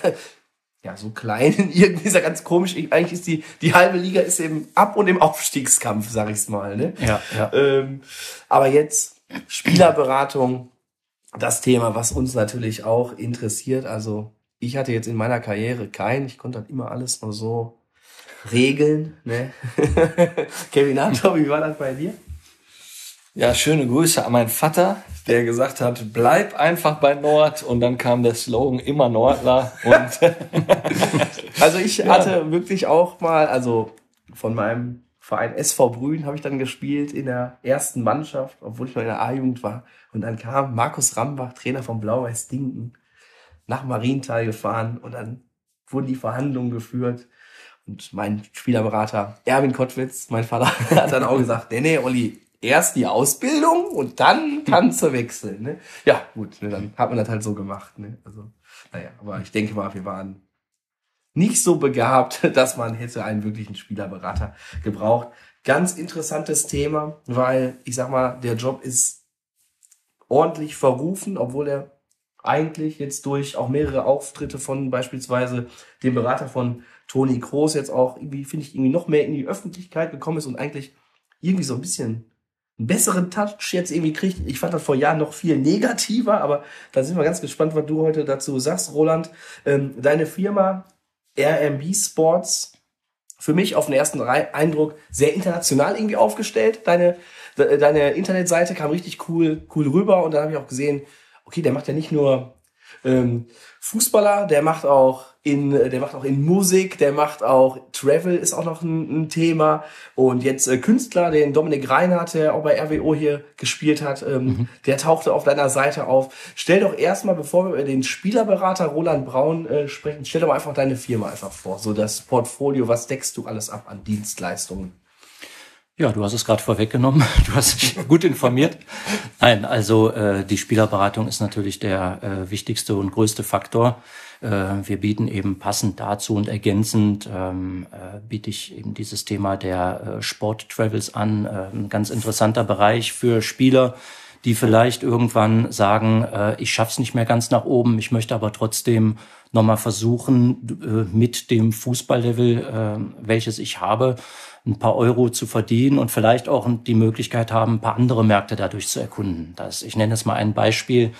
ja, so klein. Irgendwie ist ja ganz komisch. Eigentlich ist die, die halbe Liga ist eben ab und im Aufstiegskampf, sag ich's mal. Ne? Ja, ja. Ähm, aber jetzt Spielerberatung, das Thema, was uns natürlich auch interessiert. Also ich hatte jetzt in meiner Karriere kein, ich konnte halt immer alles nur so regeln. Ne? *laughs* Kevin Anton, wie war das bei dir? Ja, schöne Grüße an meinen Vater, der gesagt hat, bleib einfach bei Nord und dann kam der Slogan immer Nordler und *laughs* Also ich hatte wirklich auch mal, also von meinem Verein SV Brühen habe ich dann gespielt in der ersten Mannschaft, obwohl ich noch in der A-Jugend war. Und dann kam Markus Rambach, Trainer von Blau-Weiß Dinken, nach Marienthal gefahren und dann wurden die Verhandlungen geführt. Und mein Spielerberater Erwin Kottwitz, mein Vater, *laughs* hat dann auch gesagt, nee, nee, Olli, erst die Ausbildung und dann kannst du *laughs* wechseln. Ne? Ja, gut, ne, dann hat man das halt so gemacht. Ne? Also, naja, aber ich denke mal, wir waren nicht so begabt, *laughs* dass man hätte einen wirklichen Spielerberater gebraucht. Ganz interessantes Thema, weil ich sag mal, der Job ist ordentlich verrufen, obwohl er eigentlich jetzt durch auch mehrere Auftritte von beispielsweise dem Berater von Toni Kroos jetzt auch irgendwie, finde ich, irgendwie noch mehr in die Öffentlichkeit gekommen ist und eigentlich irgendwie so ein bisschen einen besseren Touch jetzt irgendwie kriegt. Ich fand das vor Jahren noch viel negativer, aber da sind wir ganz gespannt, was du heute dazu sagst, Roland. Ähm, deine Firma RMB Sports, für mich auf den ersten Eindruck sehr international irgendwie aufgestellt. Deine, deine Internetseite kam richtig cool, cool rüber und dann habe ich auch gesehen, okay, der macht ja nicht nur ähm, Fußballer, der macht auch in, der macht auch in Musik, der macht auch Travel ist auch noch ein, ein Thema und jetzt äh, Künstler, den Dominik Reinhardt, der auch bei RWO hier gespielt hat, ähm, mhm. der tauchte auf deiner Seite auf. Stell doch erstmal, bevor wir über den Spielerberater Roland Braun äh, sprechen, stell doch einfach deine Firma einfach vor, so das Portfolio, was deckst du alles ab an Dienstleistungen? Ja, du hast es gerade vorweggenommen. *laughs* Du hast dich gut informiert. Nein, also äh, die Spielerberatung ist natürlich der äh, wichtigste und größte Faktor. Äh, wir bieten eben passend dazu und ergänzend ähm, äh, biete ich eben dieses Thema der äh, Sport-Travels an. Äh, ein ganz interessanter Bereich für Spieler, die vielleicht irgendwann sagen, äh, ich schaff's nicht mehr ganz nach oben, ich möchte aber trotzdem nochmal versuchen, äh, mit dem Fußballlevel, äh, welches ich habe, ein paar Euro zu verdienen und vielleicht auch die Möglichkeit haben, ein paar andere Märkte dadurch zu erkunden. Das, ich nenne jetzt mal ein Beispiel.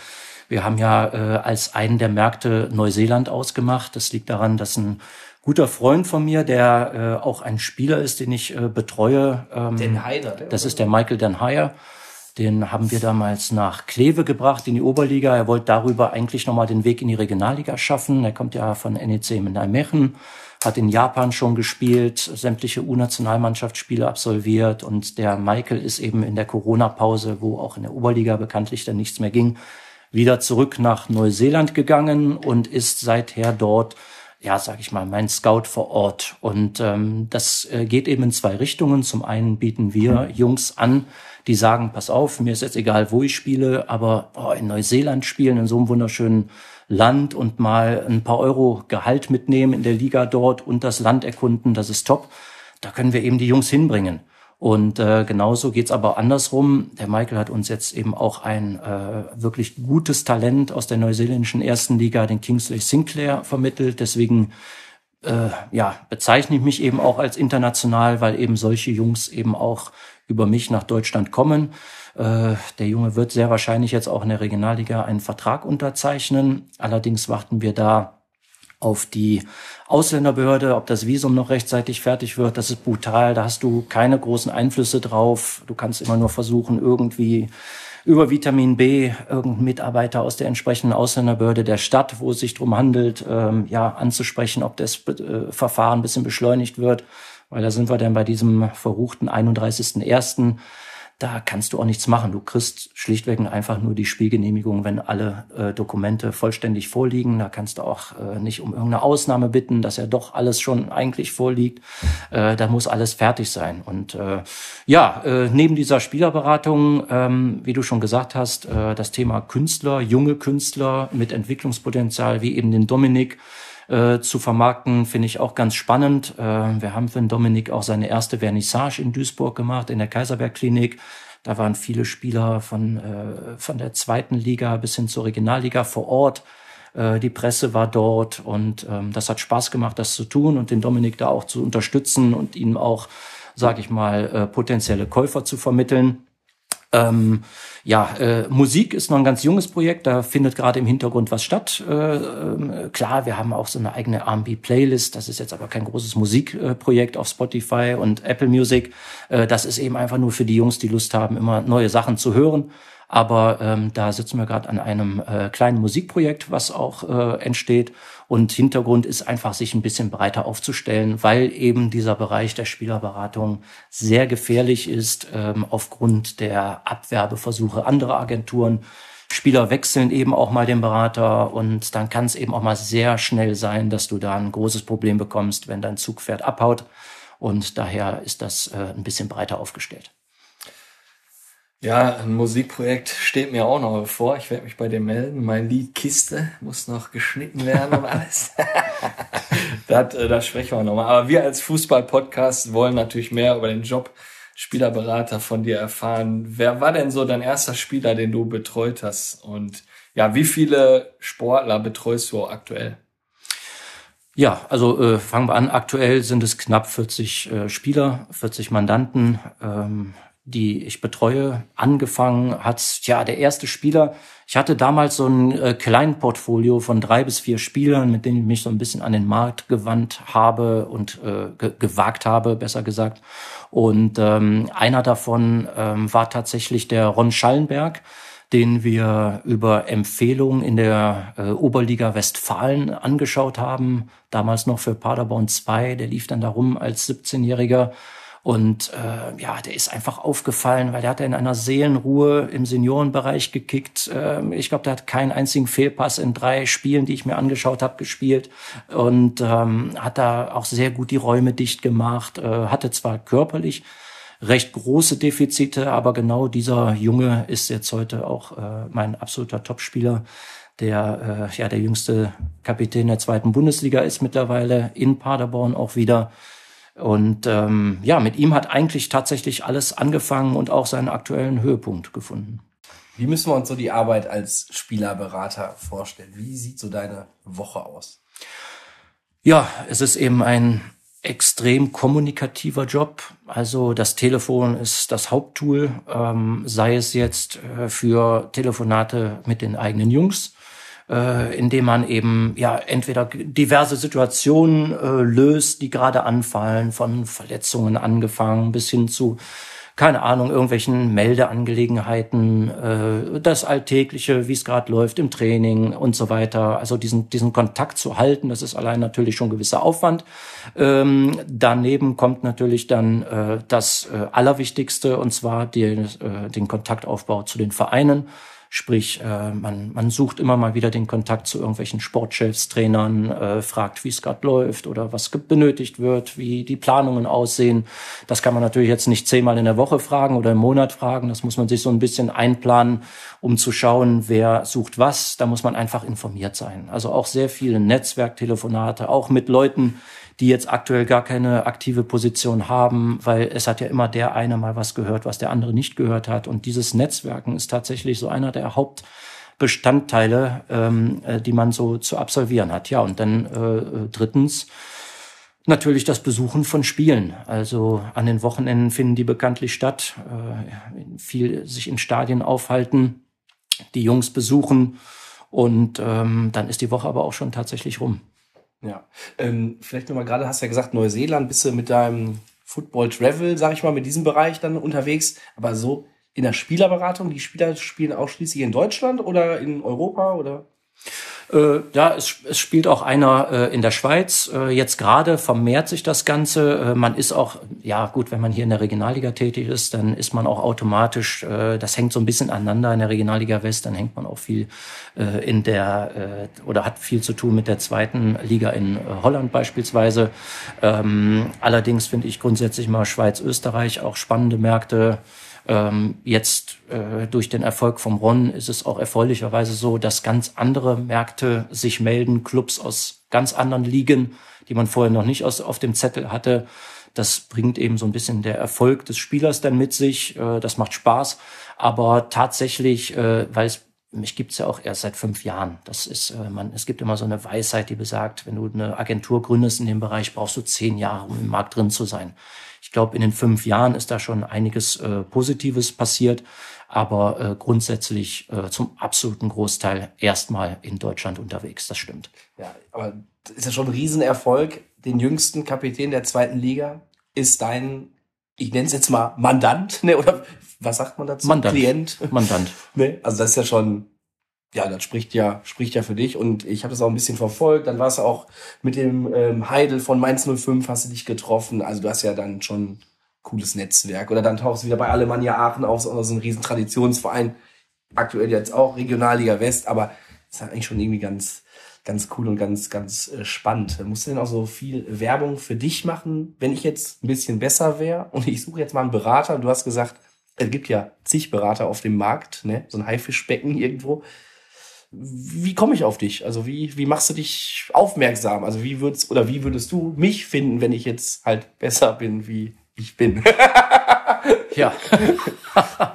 Wir haben ja äh, als einen der Märkte Neuseeland ausgemacht. Das liegt daran, dass ein guter Freund von mir, der äh, auch ein Spieler ist, den ich äh, betreue. Ähm, Den Heider. Das ist der Michael Den Heyer. Den haben wir damals nach Kleve gebracht in die Oberliga. Er wollte darüber eigentlich nochmal den Weg in die Regionalliga schaffen. Er kommt ja von NEC in Nijmegen hat in Japan schon gespielt, sämtliche U-Nationalmannschaftsspiele absolviert und der Michael ist eben in der Corona-Pause, wo auch in der Oberliga bekanntlich dann nichts mehr ging, wieder zurück nach Neuseeland gegangen und ist seither dort ja, sag ich mal, mein Scout vor Ort. Und ähm, das äh, geht eben in zwei Richtungen. Zum einen bieten wir Jungs an, die sagen, pass auf, mir ist jetzt egal, wo ich spiele, aber oh, in Neuseeland spielen, in so einem wunderschönen Land und mal ein paar Euro Gehalt mitnehmen in der Liga dort und das Land erkunden, das ist top. Da können wir eben die Jungs hinbringen. Und äh, genauso geht's aber andersrum. Der Michael hat uns jetzt eben auch ein äh, wirklich gutes Talent aus der neuseeländischen ersten Liga, den Kingsley Sinclair, vermittelt. Deswegen äh, ja, bezeichne ich mich eben auch als international, weil eben solche Jungs eben auch über mich nach Deutschland kommen. Äh, der Junge wird sehr wahrscheinlich jetzt auch in der Regionalliga einen Vertrag unterzeichnen. Allerdings warten wir da auf die Ausländerbehörde, ob das Visum noch rechtzeitig fertig wird. Das ist brutal. Da hast du keine großen Einflüsse drauf. Du kannst immer nur versuchen, irgendwie über Vitamin B irgendeinen Mitarbeiter aus der entsprechenden Ausländerbehörde der Stadt, wo es sich drum handelt, ähm, ja, anzusprechen, ob das äh, Verfahren ein bisschen beschleunigt wird. Weil da sind wir dann bei diesem verruchten 31.01 da kannst du auch nichts machen. Du kriegst schlichtweg einfach nur die Spielgenehmigung, wenn alle äh, Dokumente vollständig vorliegen. Da kannst du auch äh, nicht um irgendeine Ausnahme bitten, dass ja doch alles schon eigentlich vorliegt. Äh, da muss alles fertig sein. Und äh, ja, äh, neben dieser Spielerberatung, ähm, wie du schon gesagt hast, äh, das Thema Künstler, junge Künstler mit Entwicklungspotenzial, wie eben den Dominik, äh, zu vermarkten, finde ich auch ganz spannend. Äh, wir haben für den Dominik auch seine erste Vernissage in Duisburg gemacht, in der Kaiserberg-Klinik. Da waren viele Spieler von, äh, von der zweiten Liga bis hin zur Regionalliga vor Ort. Äh, die Presse war dort und ähm, das hat Spaß gemacht, das zu tun und den Dominik da auch zu unterstützen und ihm auch, sage ich mal, äh, potenzielle Käufer zu vermitteln. Ähm, ja, äh, Musik ist noch ein ganz junges Projekt, da findet gerade im Hintergrund was statt. Äh, äh, klar, wir haben auch so eine eigene R&B-Playlist, das ist jetzt aber kein großes Musikprojekt auf Spotify und Apple Music. Äh, das ist eben einfach nur für die Jungs, die Lust haben, immer neue Sachen zu hören. Aber ähm, da sitzen wir gerade an einem äh, kleinen Musikprojekt, was auch äh, entsteht. Und Hintergrund ist einfach, sich ein bisschen breiter aufzustellen, weil eben dieser Bereich der Spielerberatung sehr gefährlich ist ähm, aufgrund der Abwerbeversuche anderer Agenturen. Spieler wechseln eben auch mal den Berater und dann kann es eben auch mal sehr schnell sein, dass du da ein großes Problem bekommst, wenn dein Zugpferd abhaut. Und daher ist das äh, ein bisschen breiter aufgestellt. Ja, ein Musikprojekt steht mir auch noch bevor. Ich werde mich bei dir melden. Mein Lied Kiste muss noch geschnitten werden und alles. *laughs* das, äh, das sprechen wir nochmal. Aber wir als Fußball-Podcast wollen natürlich mehr über den Job Spielerberater von dir erfahren. Wer war denn so dein erster Spieler, den du betreut hast? Und ja, wie viele Sportler betreust du aktuell? Ja, also äh, fangen wir an. Aktuell sind es knapp 40 äh, Spieler, 40 Mandanten. Ähm, die ich betreue, angefangen hat, ja, der erste Spieler. Ich hatte damals so ein äh, kleinen Portfolio von drei bis vier Spielern, mit denen ich mich so ein bisschen an den Markt gewandt habe und äh, ge gewagt habe, besser gesagt. Und ähm, einer davon ähm, war tatsächlich der Ron Schallenberg, den wir über Empfehlungen in der äh, Oberliga Westfalen angeschaut haben. Damals noch für Paderborn 2. Der lief dann darum als 17-Jähriger und äh, ja, der ist einfach aufgefallen, weil der hat in einer Seelenruhe im Seniorenbereich gekickt. Äh, ich glaube, der hat keinen einzigen Fehlpass in drei Spielen, die ich mir angeschaut habe, gespielt. Und ähm, hat da auch sehr gut die Räume dicht gemacht. Äh, hatte zwar körperlich recht große Defizite, aber genau dieser Junge ist jetzt heute auch äh, mein absoluter Topspieler der äh, ja der jüngste Kapitän der zweiten Bundesliga ist mittlerweile in Paderborn auch wieder und ähm, ja, mit ihm hat eigentlich tatsächlich alles angefangen und auch seinen aktuellen Höhepunkt gefunden. Wie müssen wir uns so die Arbeit als Spielerberater vorstellen? Wie sieht so deine Woche aus? Ja, es ist eben ein extrem kommunikativer Job. Also das Telefon ist das Haupttool, ähm, sei es jetzt äh, für Telefonate mit den eigenen Jungs, äh, indem man eben ja entweder diverse Situationen äh, löst, die gerade anfallen, von Verletzungen angefangen bis hin zu keine Ahnung, irgendwelchen Meldeangelegenheiten, äh, das Alltägliche, wie es gerade läuft im Training und so weiter. Also diesen, diesen Kontakt zu halten, das ist allein natürlich schon gewisser Aufwand. Ähm, daneben kommt natürlich dann äh, das äh, Allerwichtigste, und zwar den Kontaktaufbau zu den Vereinen. Sprich, äh, man, man sucht immer mal wieder den Kontakt zu irgendwelchen Sportchefs, Trainern, äh, fragt, wie es gerade läuft oder was benötigt wird, wie die Planungen aussehen. Das kann man natürlich jetzt nicht zehnmal in der Woche fragen oder im Monat fragen. Das muss man sich so ein bisschen einplanen, um zu schauen, wer sucht was. Da muss man einfach informiert sein. Also auch sehr viele Netzwerktelefonate, auch mit Leuten, die jetzt aktuell gar keine aktive Position haben, weil es hat ja immer der eine mal was gehört, was der andere nicht gehört hat. Und dieses Netzwerken ist tatsächlich so einer der Hauptbestandteile, ähm, äh, die man so zu absolvieren hat. Ja, und dann äh, drittens, Natürlich das Besuchen von Spielen. Also an den Wochenenden finden die bekanntlich statt. Äh, viel sich in Stadien aufhalten, die Jungs besuchen und ähm, dann ist die Woche aber auch schon tatsächlich rum. Ja, ähm, vielleicht nochmal gerade, hast du ja gesagt, Neuseeland, bist du mit deinem Football Travel, sag ich mal, mit diesem Bereich dann unterwegs, aber so in der Spielerberatung, die Spieler spielen ausschließlich in Deutschland oder in Europa oder? Äh, ja, es, es spielt auch einer äh, in der Schweiz. Äh, jetzt gerade vermehrt sich das Ganze. Äh, man ist auch, ja gut, wenn man hier in der Regionalliga tätig ist, dann ist man auch automatisch, äh, das hängt so ein bisschen aneinander in der Regionalliga West, dann hängt man auch viel äh, in der, oder hat viel zu tun mit der zweiten Liga in Holland beispielsweise. Ähm, allerdings finde ich grundsätzlich mal Schweiz, Österreich auch spannende Märkte. Ähm, jetzt äh, durch den Erfolg vom Ron ist es auch erfreulicherweise so, dass ganz andere Märkte sich melden, Clubs aus ganz anderen Ligen, die man vorher noch nicht aus, auf dem Zettel hatte. Das bringt eben so ein bisschen der Erfolg des Spielers dann mit sich. Äh, das macht Spaß. Aber tatsächlich, äh, weil es mich gibt's ja auch erst seit fünf Jahren. Das ist, äh, man, es gibt immer so eine Weisheit, die besagt, wenn du eine Agentur gründest in dem Bereich, brauchst du zehn Jahre, um im Markt drin zu sein. Ich glaube, in den fünf Jahren ist da schon einiges äh, Positives passiert. aber äh, grundsätzlich äh, zum absoluten Großteil erstmal in Deutschland unterwegs. Das stimmt. Ja, aber ist ja schon ein Riesenerfolg. Den jüngsten Kapitän der zweiten Liga ist dein, ich nenne es jetzt mal Mandant, *laughs* ne? Oder was sagt man dazu? Mandant. Klient. Mandant. *laughs* Ne? Also das ist ja schon, ja, das spricht ja, spricht ja für dich. Und ich habe das auch ein bisschen verfolgt. Dann warst du auch mit dem ähm, Heidel von Mainz 05 hast du dich getroffen. Also du hast ja dann schon cooles Netzwerk. Oder dann tauchst du wieder bei Alemannia Aachen auf, so ein riesen Traditionsverein. Aktuell jetzt auch Regionalliga West, aber ist eigentlich schon irgendwie ganz, ganz cool und ganz, ganz äh, spannend. Musst du denn auch so viel Werbung für dich machen, wenn ich jetzt ein bisschen besser wäre und ich suche jetzt mal einen Berater? Du hast gesagt, es gibt ja zig Berater auf dem Markt, ne? So ein Haifischbecken *laughs* irgendwo. Wie komme ich auf dich? Also wie, wie machst du dich aufmerksam? Also wie würdest oder wie würdest du mich finden, wenn ich jetzt halt besser bin, wie ich bin? *laughs* Ja. *laughs*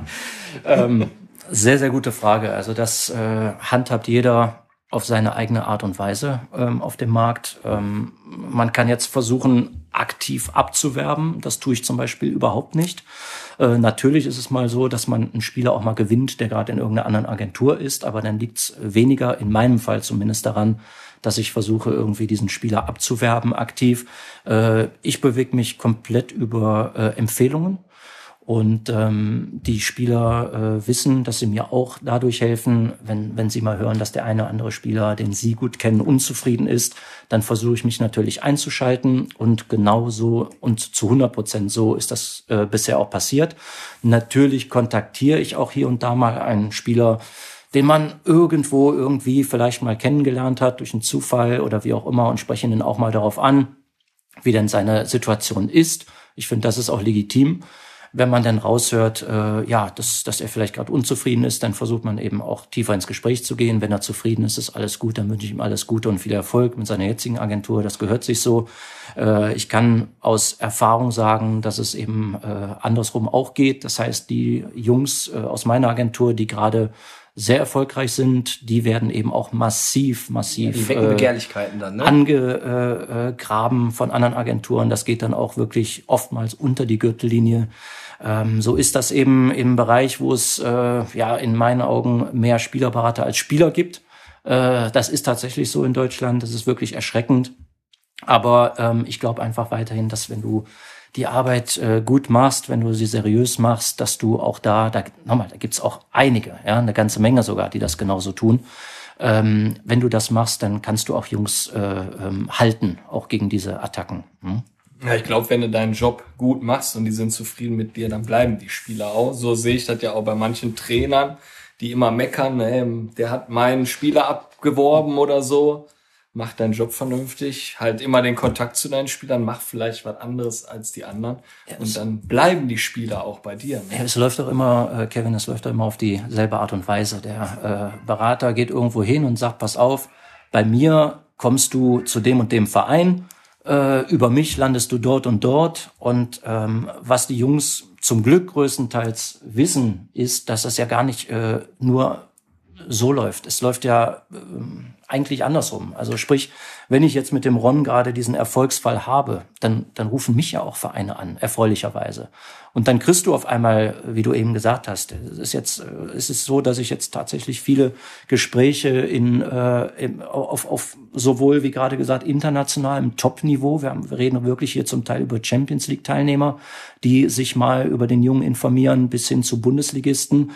ähm, sehr, sehr gute Frage. Also das äh, handhabt jeder auf seine eigene Art und Weise ähm, auf dem Markt. Ähm, man kann jetzt versuchen, aktiv abzuwerben. Das tue ich zum Beispiel überhaupt nicht. Äh, natürlich ist es mal so, dass man einen Spieler auch mal gewinnt, der gerade in irgendeiner anderen Agentur ist, aber dann liegt es weniger, in meinem Fall zumindest daran, dass ich versuche, irgendwie diesen Spieler abzuwerben aktiv. Äh, ich bewege mich komplett über äh, Empfehlungen. Und ähm, die Spieler äh, wissen, dass sie mir auch dadurch helfen, wenn, wenn sie mal hören, dass der eine oder andere Spieler, den sie gut kennen, unzufrieden ist, dann versuche ich mich natürlich einzuschalten und genau so und zu 100 Prozent so ist das äh, bisher auch passiert. Natürlich kontaktiere ich auch hier und da mal einen Spieler, den man irgendwo irgendwie vielleicht mal kennengelernt hat durch einen Zufall oder wie auch immer und spreche ihn auch mal darauf an, wie denn seine Situation ist. Ich finde, das ist auch legitim wenn man dann raushört, äh, ja, dass, dass er vielleicht gerade unzufrieden ist, dann versucht man eben auch tiefer ins Gespräch zu gehen. Wenn er zufrieden ist, ist alles gut, dann wünsche ich ihm alles Gute und viel Erfolg mit seiner jetzigen Agentur. Das gehört sich so. Äh, ich kann aus Erfahrung sagen, dass es eben äh, andersrum auch geht. Das heißt, die Jungs äh, aus meiner Agentur, die gerade sehr erfolgreich sind, die werden eben auch massiv, massiv Die wecken Begehrlichkeiten dann, ne? angegraben äh, von anderen Agenturen. Das geht dann auch wirklich oftmals unter die Gürtellinie. Ähm, so ist das eben im Bereich, wo es äh, ja in meinen Augen mehr Spielerberater als Spieler gibt. Äh, das ist tatsächlich so in Deutschland. Das ist wirklich erschreckend. Aber ähm, ich glaube einfach weiterhin, dass wenn du die Arbeit äh, gut machst, wenn du sie seriös machst, dass du auch da, da nochmal, da gibt's auch einige, ja, eine ganze Menge sogar, die das genauso tun. Ähm, wenn du das machst, dann kannst du auch Jungs äh, ähm, halten, auch gegen diese Attacken. Hm? Ja, ich glaube, wenn du deinen Job gut machst und die sind zufrieden mit dir, dann bleiben die Spieler auch. So sehe ich das ja auch bei manchen Trainern, die immer meckern, ne, der hat meinen Spieler abgeworben oder so mach deinen Job vernünftig, halt immer den Kontakt zu deinen Spielern, mach vielleicht was anderes als die anderen Ja, und dann bleiben die Spieler auch bei dir. Ne? Ja, es läuft doch immer, äh, Kevin, es läuft doch immer auf dieselbe Art und Weise. Der äh, Berater geht irgendwo hin und sagt, pass auf, bei mir kommst du zu dem und dem Verein, äh, über mich landest du dort und dort. Und ähm, was die Jungs zum Glück größtenteils wissen, ist, dass das ja gar nicht äh, nur so läuft. Es läuft ja ähm, eigentlich andersrum. Also sprich, wenn ich jetzt mit dem Ron gerade diesen Erfolgsfall habe, dann, dann rufen mich ja auch Vereine an, erfreulicherweise. Und dann kriegst du auf einmal, wie du eben gesagt hast, es ist jetzt, äh, es ist so, dass ich jetzt tatsächlich viele Gespräche in, äh, auf, auf sowohl, wie gerade gesagt, international im Top-Niveau, wir, wir reden wirklich hier zum Teil über Champions League-Teilnehmer, die sich mal über den Jungen informieren, bis hin zu Bundesligisten.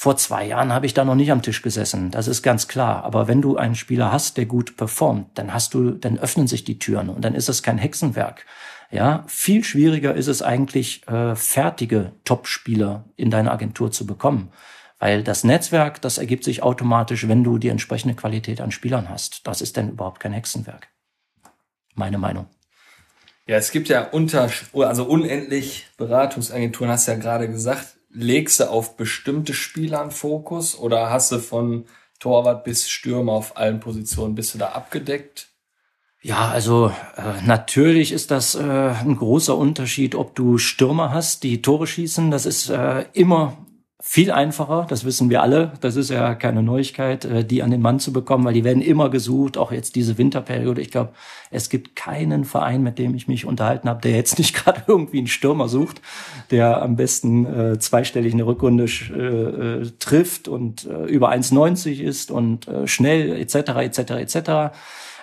Vor zwei Jahren habe ich da noch nicht am Tisch gesessen, das ist ganz klar. Aber wenn du einen Spieler hast, der gut performt, dann hast du, dann öffnen sich die Türen und dann ist es kein Hexenwerk. Ja, viel schwieriger ist es eigentlich, äh, fertige Top-Spieler in deine Agentur zu bekommen. Weil das Netzwerk, das ergibt sich automatisch, wenn du die entsprechende Qualität an Spielern hast. Das ist dann überhaupt kein Hexenwerk. Meine Meinung. Ja, es gibt ja unter, also unendlich Beratungsagenturen, hast du ja gerade gesagt. Legst du auf bestimmte Spieler einen Fokus oder hast du von Torwart bis Stürmer auf allen Positionen, bist du da abgedeckt? Ja, also äh, natürlich ist das äh, ein großer Unterschied, ob du Stürmer hast, die Tore schießen. Das ist äh, immer viel einfacher, das wissen wir alle, das ist ja keine Neuigkeit, äh, die an den Mann zu bekommen, weil die werden immer gesucht, auch jetzt diese Winterperiode. Ich glaube, es gibt keinen Verein, mit dem ich mich unterhalten habe, der jetzt nicht *laughs* gerade irgendwie einen Stürmer sucht, der am besten äh, zweistellig eine Rückrunde äh, äh, trifft und äh, über 1,90 ist und äh, schnell etc. etc. etc.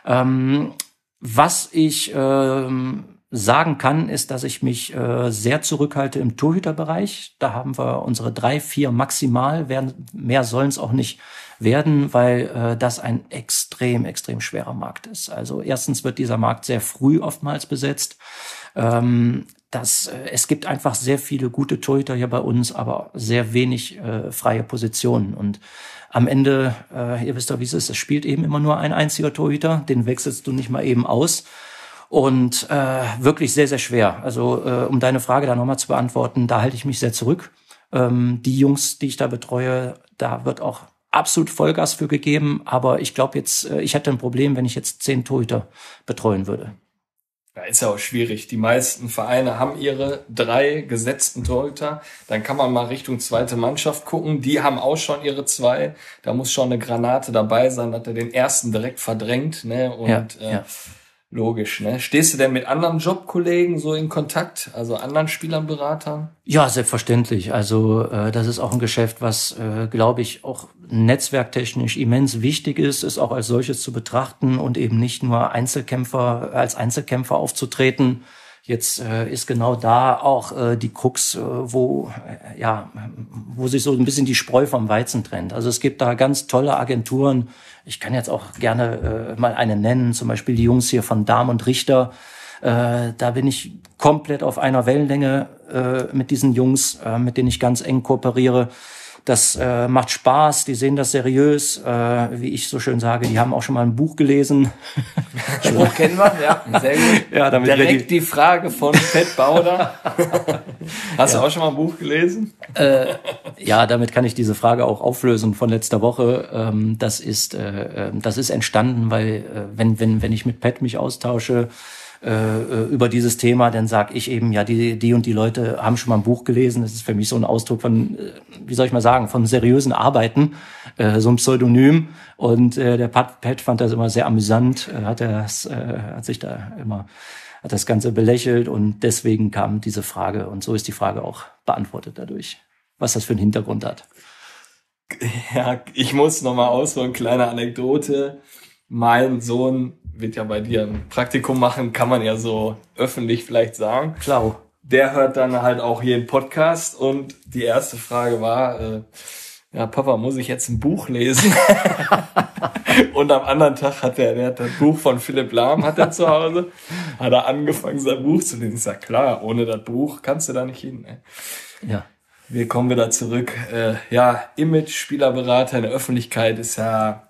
Ähm, was ich ähm, sagen kann, ist, dass ich mich äh, sehr zurückhalte im Torhüterbereich. Da haben wir unsere drei, vier maximal. Werden, mehr sollen es auch nicht werden, weil äh, das ein extrem, extrem schwerer Markt ist. Also erstens wird dieser Markt sehr früh oftmals besetzt. Ähm, das, äh, es gibt einfach sehr viele gute Torhüter hier bei uns, aber sehr wenig äh, freie Positionen. Und am Ende, äh, ihr wisst doch, wie es ist, es spielt eben immer nur ein einziger Torhüter, den wechselst du nicht mal eben aus und äh, wirklich sehr, sehr schwer. Also äh, um deine Frage da nochmal zu beantworten, da halte ich mich sehr zurück. Ähm, die Jungs, die ich da betreue, da wird auch absolut Vollgas für gegeben, aber ich glaube jetzt, äh, ich hätte ein Problem, wenn ich jetzt zehn Torhüter betreuen würde. Ja, ist ja auch schwierig. Die meisten Vereine haben ihre drei gesetzten Torhüter. Dann kann man mal Richtung zweite Mannschaft gucken. Die haben auch schon ihre zwei. Da muss schon eine Granate dabei sein, dass er den ersten direkt verdrängt. Ne? Und ja, äh, ja. Logisch, ne? Stehst du denn mit anderen Jobkollegen so in Kontakt, also anderen Spielern, Beratern? Ja, selbstverständlich. Also äh, das ist auch ein Geschäft, was, äh, glaube ich, auch netzwerktechnisch immens wichtig ist, ist auch als solches zu betrachten und eben nicht nur Einzelkämpfer als Einzelkämpfer aufzutreten. Jetzt äh, ist genau da auch äh, die Krux, äh, wo äh, ja, wo sich so ein bisschen die Spreu vom Weizen trennt. Also es gibt da ganz tolle Agenturen. Ich kann jetzt auch gerne äh, mal eine nennen, zum Beispiel die Jungs hier von Darm und Richter. Äh, da bin ich komplett auf einer Wellenlänge äh, mit diesen Jungs, äh, mit denen ich ganz eng kooperiere. Das äh, macht Spaß, die sehen das seriös, äh, wie ich so schön sage, die haben auch schon mal ein Buch gelesen. *laughs* Spruch kennen wir, ja, sehr gut. Ja, damit Direkt die, die Frage von Pet Bauder. *laughs* Hast ja. du auch schon mal ein Buch gelesen? Äh, ja, damit kann ich diese Frage auch auflösen von letzter Woche. Ähm, das ist, äh, ähm, das ist entstanden, weil äh, wenn, wenn, wenn ich mit Pet mich austausche, äh, über dieses Thema, dann sag ich eben, ja, die, die und die Leute haben schon mal ein Buch gelesen. Das ist für mich so ein Ausdruck von, äh, wie soll ich mal sagen, von seriösen Arbeiten, äh, so ein Pseudonym. Und äh, der Pat, Pat fand das immer sehr amüsant, äh, hat, das, äh, hat sich da immer hat das Ganze belächelt und deswegen kam diese Frage und so ist die Frage auch beantwortet dadurch, was das für einen Hintergrund hat. Ja, ich muss nochmal aus, so eine kleine Anekdote. Mein Sohn wird ja bei dir ein Praktikum machen, kann man ja so öffentlich vielleicht sagen. Klar. Der hört dann halt auch hier einen Podcast und die erste Frage war, äh, ja, Papa, muss ich jetzt ein Buch lesen? *laughs* und am anderen Tag hat er, der hat das Buch von Philipp Lahm hat er zu Hause, hat er angefangen, sein Buch zu lesen. Ich sag, klar, ohne das Buch kannst du da nicht hin. Ne? Ja. Wir kommen wieder zurück. Äh, ja, Image, Spielerberater in der Öffentlichkeit ist ja,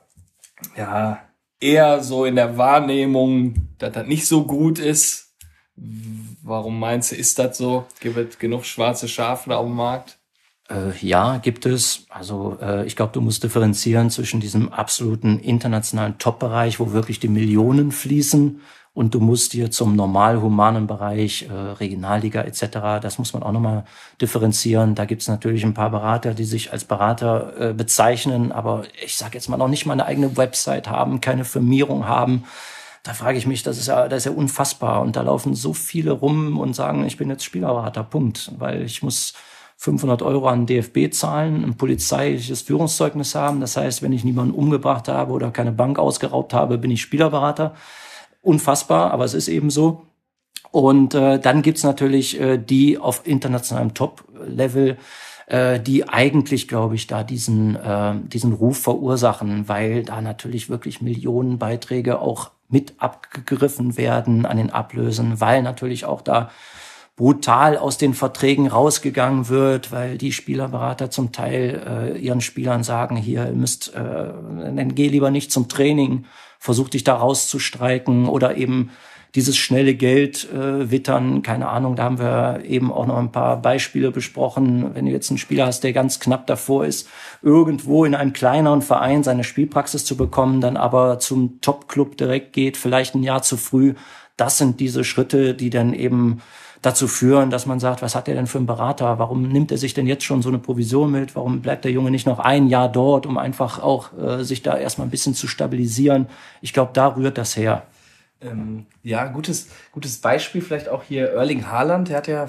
ja, eher so in der Wahrnehmung, dass das nicht so gut ist. Warum meinst du, ist das so? Gibt es genug schwarze Schafe auf dem Markt? Äh, ja, gibt es. Also äh, ich glaube, du musst differenzieren zwischen diesem absoluten internationalen Top-Bereich, wo wirklich die Millionen fließen, und du musst dir zum normal humanen Bereich, äh, Regionalliga etc., das muss man auch nochmal differenzieren. Da gibt's natürlich ein paar Berater, die sich als Berater äh, bezeichnen, aber ich sage jetzt mal noch nicht mal eine eigene Website haben, keine Firmierung haben. Da frage ich mich, das ist ja, das ist ja unfassbar. Und da laufen so viele rum und sagen, ich bin jetzt Spielerberater, Punkt. Weil ich muss 500 Euro an DFB zahlen, ein polizeiliches Führungszeugnis haben. Das heißt, wenn ich niemanden umgebracht habe oder keine Bank ausgeraubt habe, bin ich Spielerberater unfassbar, aber es ist eben so. Und äh, dann gibt's natürlich äh, die auf internationalem Top-Level, äh, die eigentlich, glaube ich, da diesen, äh, diesen Ruf verursachen, weil da natürlich wirklich Millionen Beiträge auch mit abgegriffen werden an den Ablösen, weil natürlich auch da brutal aus den Verträgen rausgegangen wird, weil die Spielerberater zum Teil äh, ihren Spielern sagen, hier, ihr müsst, äh, dann geh lieber nicht zum Training, versuch dich da rauszustreiken oder eben dieses schnelle Geld äh, wittern, keine Ahnung, da haben wir eben auch noch ein paar Beispiele besprochen. Wenn du jetzt einen Spieler hast, der ganz knapp davor ist, irgendwo in einem kleineren Verein seine Spielpraxis zu bekommen, dann aber zum Top-Club direkt geht, vielleicht ein Jahr zu früh. Das sind diese Schritte, die dann eben dazu führen, dass man sagt, was hat er denn für einen Berater? Warum nimmt er sich denn jetzt schon so eine Provision mit? Warum bleibt der Junge nicht noch ein Jahr dort, um einfach auch äh, sich da erstmal ein bisschen zu stabilisieren? Ich glaube, da rührt das her. Ähm, ja, gutes, gutes Beispiel vielleicht auch hier Erling Haaland. Der hat ja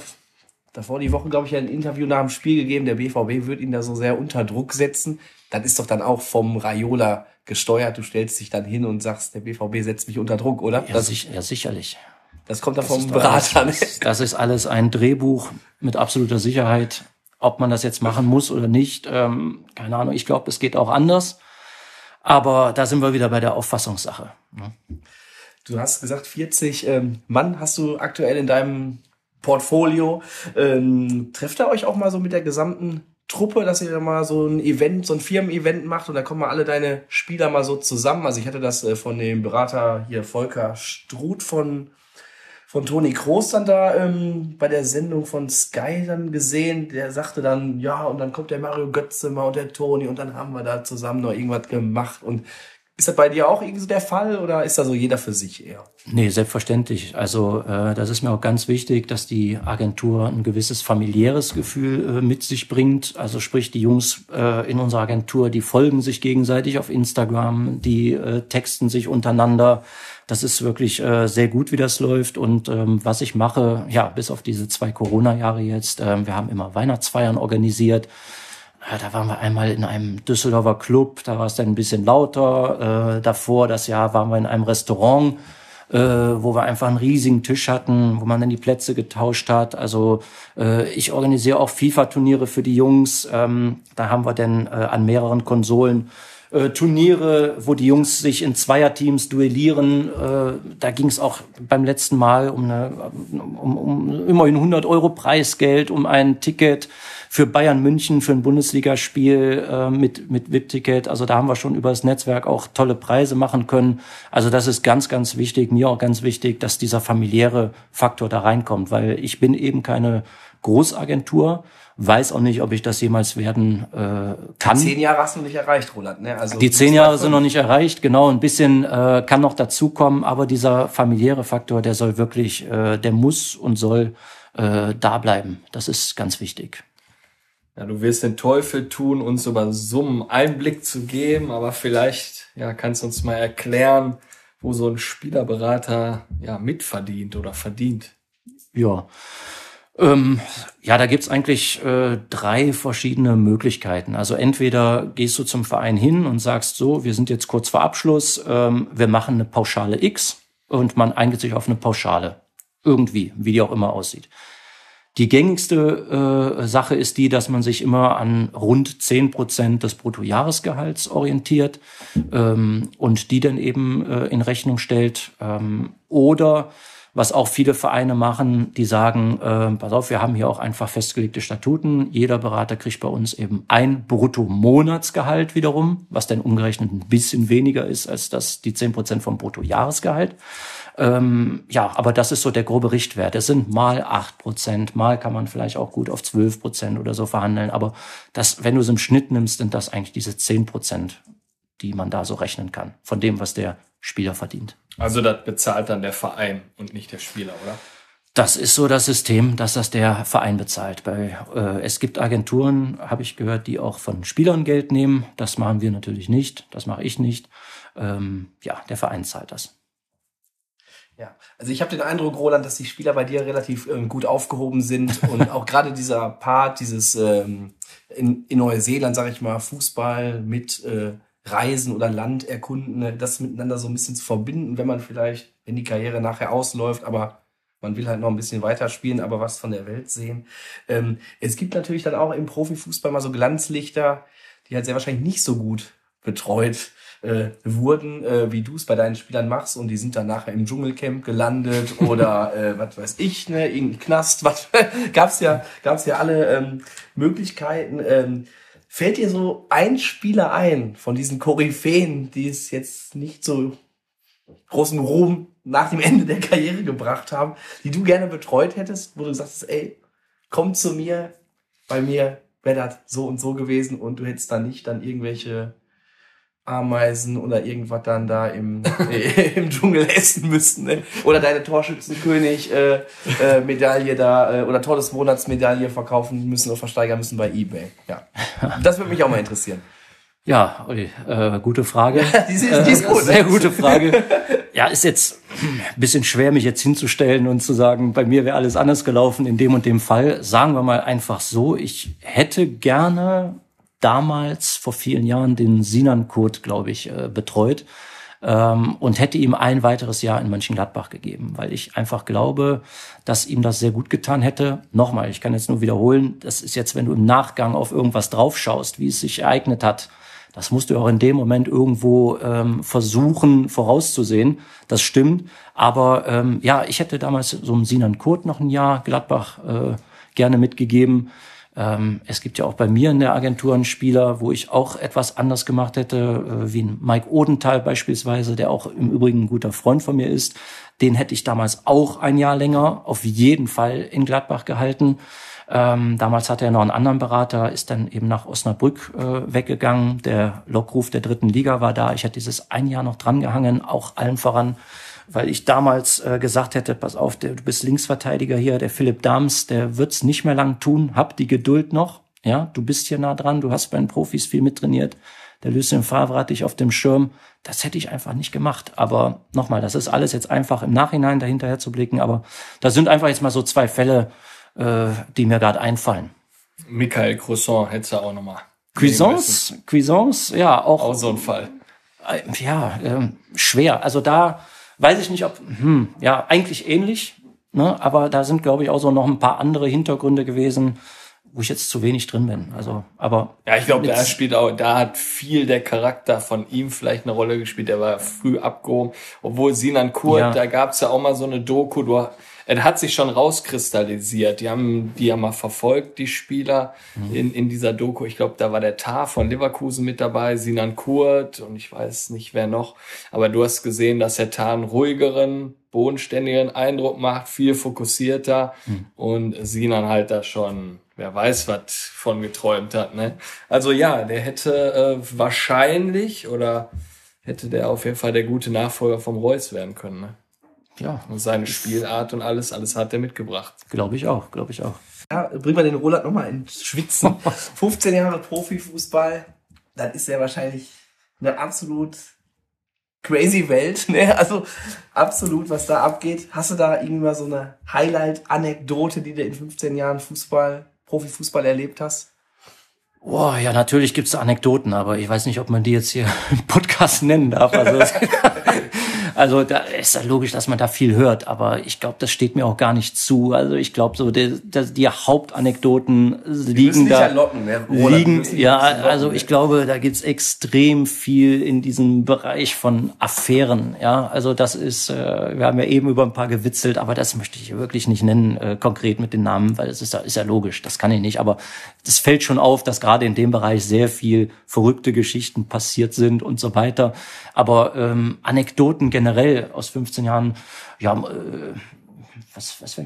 davor die Woche, glaube ich, ein Interview nach dem Spiel gegeben. Der BVB wird ihn da so sehr unter Druck setzen. Das ist doch dann auch vom Raiola gesteuert. Du stellst dich dann hin und sagst, der BVB setzt mich unter Druck, oder? Ja, sich, ja sicherlich. Das kommt dann Das vom Berater. ne? Alles, das ist alles ein Drehbuch mit absoluter Sicherheit. Ob man das jetzt machen muss oder nicht, ähm, keine Ahnung. Ich glaube, es geht auch anders. Aber da sind wir wieder bei der Auffassungssache. ne? Du hast gesagt, 40 ähm, Mann hast du aktuell in deinem Portfolio. Ähm, trefft ihr euch auch mal so mit der gesamten Truppe, dass ihr mal so ein Event, so ein Firmen-Event macht und da kommen mal alle deine Spieler mal so zusammen. Also ich hatte das äh, von dem Berater hier Volker Struth von von Toni Kroos dann da ähm, bei der Sendung von Sky dann gesehen. Der sagte dann, ja, und dann kommt der Mario Götze mal und der Toni und dann haben wir da zusammen noch irgendwas gemacht. Und ist das bei dir auch irgendwie so der Fall oder ist da so jeder für sich eher? Nee, selbstverständlich. Also äh, das ist mir auch ganz wichtig, dass die Agentur ein gewisses familiäres Gefühl äh, mit sich bringt. Also sprich, die Jungs äh, in unserer Agentur, die folgen sich gegenseitig auf Instagram, die äh, texten sich untereinander. Das ist wirklich äh, sehr gut, wie das läuft. Und ähm, was ich mache, ja, bis auf diese zwei Corona-Jahre jetzt, ähm, wir haben immer Weihnachtsfeiern organisiert. Ja, da waren wir einmal in einem Düsseldorfer Club, da war es dann ein bisschen lauter. Äh, davor, das Jahr, waren wir in einem Restaurant, äh, wo wir einfach einen riesigen Tisch hatten, wo man dann die Plätze getauscht hat. Also äh, ich organisiere auch FIFA-Turniere für die Jungs. Ähm, da haben wir dann äh, an mehreren Konsolen äh, Turniere, wo die Jungs sich in Zweierteams duellieren. Äh, da ging es auch beim letzten Mal um, eine, um, um immerhin 100 Euro Preisgeld, um ein Ticket für Bayern München für ein Bundesligaspiel äh, mit mit VIP-Ticket. Also da haben wir schon über das Netzwerk auch tolle Preise machen können. Also das ist ganz ganz wichtig, mir auch ganz wichtig, dass dieser familiäre Faktor da reinkommt, weil ich bin eben keine Großagentur, weiß auch nicht, ob ich das jemals werden äh, kann. Zehn Jahre hast du nicht erreicht, Roland. Ne? Also Die zehn Jahre sind noch nicht erreicht, genau. Ein bisschen äh, kann noch dazukommen, aber dieser familiäre Faktor, der soll wirklich, äh, der muss und soll äh, da bleiben. Das ist ganz wichtig. Ja, du wirst den Teufel tun, uns über Summen Einblick zu geben, aber vielleicht ja, kannst du uns mal erklären, wo so ein Spielerberater ja mitverdient oder verdient. Ja. Ähm, ja, da gibt's eigentlich äh, drei verschiedene Möglichkeiten. Also entweder gehst du zum Verein hin und sagst so, wir sind jetzt kurz vor Abschluss, ähm, wir machen eine Pauschale X und man einigt sich auf eine Pauschale. Irgendwie, wie die auch immer aussieht. Die gängigste äh, Sache ist die, dass man sich immer an rund zehn Prozent des Bruttojahresgehalts orientiert ähm, und die dann eben äh, in Rechnung stellt. Ähm, oder was auch viele Vereine machen, die sagen, äh, pass auf, wir haben hier auch einfach festgelegte Statuten. Jeder Berater kriegt bei uns eben ein Bruttomonatsgehalt wiederum, was dann umgerechnet ein bisschen weniger ist als das die zehn Prozent vom Bruttojahresgehalt. Ähm, ja, aber das ist so der grobe Richtwert. Es sind mal acht Prozent, mal kann man vielleicht auch gut auf zwölf Prozent oder so verhandeln. Aber das, wenn du es im Schnitt nimmst, sind das eigentlich diese zehn Prozent, die man da so rechnen kann, von dem, was der Spieler verdient. Also das bezahlt dann der Verein und nicht der Spieler, oder? Das ist so das System, dass das der Verein bezahlt. Bei, äh, es gibt Agenturen, habe ich gehört, die auch von Spielern Geld nehmen. Das machen wir natürlich nicht. Das mache ich nicht. Ähm, ja, der Verein zahlt das. Ja, also ich habe den Eindruck, Roland, dass die Spieler bei dir relativ ähm, gut aufgehoben sind *laughs* und auch gerade dieser Part, dieses ähm, in, in Neuseeland, sage ich mal, Fußball mit äh, Reisen oder Land erkunden, ne, das miteinander so ein bisschen zu verbinden, wenn man vielleicht, wenn die Karriere nachher ausläuft, aber man will halt noch ein bisschen weiterspielen, aber was von der Welt sehen. Ähm, es gibt natürlich dann auch im Profifußball mal so Glanzlichter, die halt sehr wahrscheinlich nicht so gut betreut äh, wurden, äh, wie du es bei deinen Spielern machst und die sind dann nachher im Dschungelcamp gelandet *laughs* oder äh, was weiß ich, ne, irgendein Knast, was *laughs* gab's ja, gab's ja alle ähm, Möglichkeiten. Ähm, fällt dir so ein Spieler ein von diesen Koryphäen, die es jetzt nicht so großen Ruhm nach dem Ende der Karriere gebracht haben, die du gerne betreut hättest, wo du sagst, ey, komm zu mir, bei mir wäre das so und so gewesen und du hättest dann nicht dann irgendwelche Ameisen oder irgendwas dann da im, *laughs* im Dschungel essen müssten. Ne? Oder deine Torschützenkönig äh, äh, Medaille da äh, oder Tor des Monats Medaille verkaufen müssen oder versteigern müssen bei Ebay. Ja. Das würde mich auch mal interessieren. Ja, Olli, äh, gute Frage. *laughs* die, ist, die ist gut. Sehr gute Frage. Ja, ist jetzt ein bisschen schwer, mich jetzt hinzustellen und zu sagen, bei mir wäre alles anders gelaufen in dem und dem Fall. Sagen wir mal einfach so, ich hätte gerne damals vor vielen Jahren den Sinan-Code, glaube ich, äh, betreut ähm, und hätte ihm ein weiteres Jahr in Mönchengladbach gegeben, weil ich einfach glaube, dass ihm das sehr gut getan hätte. Nochmal, ich kann jetzt nur wiederholen, das ist jetzt, wenn du im Nachgang auf irgendwas draufschaust, wie es sich ereignet hat, das musst du auch in dem Moment irgendwo ähm, versuchen vorauszusehen. Das stimmt. Aber ähm, ja, ich hätte damals so einem Sinan Kurt noch ein Jahr Gladbach äh, gerne mitgegeben. Ähm, es gibt ja auch bei mir in der Agentur einen Spieler, wo ich auch etwas anders gemacht hätte, äh, wie Mike Odenthal beispielsweise, der auch im Übrigen ein guter Freund von mir ist. Den hätte ich damals auch ein Jahr länger auf jeden Fall in Gladbach gehalten. Ähm, damals hatte er noch einen anderen Berater, ist dann eben nach Osnabrück äh, weggegangen. Der Lockruf der dritten Liga war da. Ich hätte dieses ein Jahr noch drangehangen, auch allen voran weil ich damals äh, gesagt hätte, pass auf, der, du bist Linksverteidiger hier, der Philipp Dams, der wird's nicht mehr lang tun, hab die Geduld noch, ja, du bist hier nah dran, du hast bei den Profis viel mittrainiert, der Lucien Favre hat dich auf dem Schirm, das hätte ich einfach nicht gemacht, aber nochmal, das ist alles jetzt einfach im Nachhinein dahinterher zu blicken, aber da sind einfach jetzt mal so zwei Fälle, äh, die mir gerade einfallen. Michael Croissant hätte du auch nochmal. Cuisance, Cuisance, ja, auch. Auch so ein Fall. Äh, ja, äh, schwer. Also da, Weiß ich nicht, ob, hm, ja, eigentlich ähnlich, ne? aber da sind, glaube ich, auch so noch ein paar andere Hintergründe gewesen, wo ich jetzt zu wenig drin bin. Also, aber. Ja, ich glaube, da spielt auch, da hat viel der Charakter von ihm vielleicht eine Rolle gespielt. Der war früh abgehoben. Obwohl Sinan Kurt, ja. da gab's ja auch mal so eine Doku, du er hat sich schon rauskristallisiert. Die haben die ja mal verfolgt, die Spieler mhm. in, in dieser Doku. Ich glaube, da war der Tar von Leverkusen mit dabei, Sinan Kurt und ich weiß nicht wer noch. Aber du hast gesehen, dass der Tar einen ruhigeren, bodenständigeren Eindruck macht, viel fokussierter mhm. und Sinan halt da schon, wer weiß, was von geträumt hat. Ne? Also ja, der hätte äh, wahrscheinlich oder hätte der auf jeden Fall der gute Nachfolger vom Reus werden können. Ne? Ja. Und seine Spielart und alles, alles hat er mitgebracht. Glaube ich auch, glaube ich auch. Ja, bringen wir den Roland nochmal ins Schwitzen. *laughs* 15 Jahre Profifußball, dann ist er wahrscheinlich eine absolut crazy Welt, ne? Also absolut, was da abgeht. Hast du da irgendwie mal so eine Highlight-Anekdote, die du in 15 Jahren Fußball, Profifußball erlebt hast? Boah, ja, natürlich gibt's Anekdoten, aber ich weiß nicht, ob man die jetzt hier *laughs* im Podcast nennen darf. Also *laughs* Also da ist ja logisch, dass man da viel hört, aber ich glaube, das steht mir auch gar nicht zu. Also ich glaube, so die, die Hauptanekdoten liegen da. Locken, ne? liegen, ja, also ich glaube, da gibt's extrem viel in diesem Bereich von Affären. Ja, also das ist, äh, wir haben ja eben über ein paar gewitzelt, aber das möchte ich wirklich nicht nennen, äh, konkret mit den Namen, weil es ist, ist ja logisch, das kann ich nicht. Aber das fällt schon auf, dass gerade in dem Bereich sehr viel verrückte Geschichten passiert sind und so weiter. Aber ähm, Anekdoten generell aus 15 Jahren, ja, äh, was, was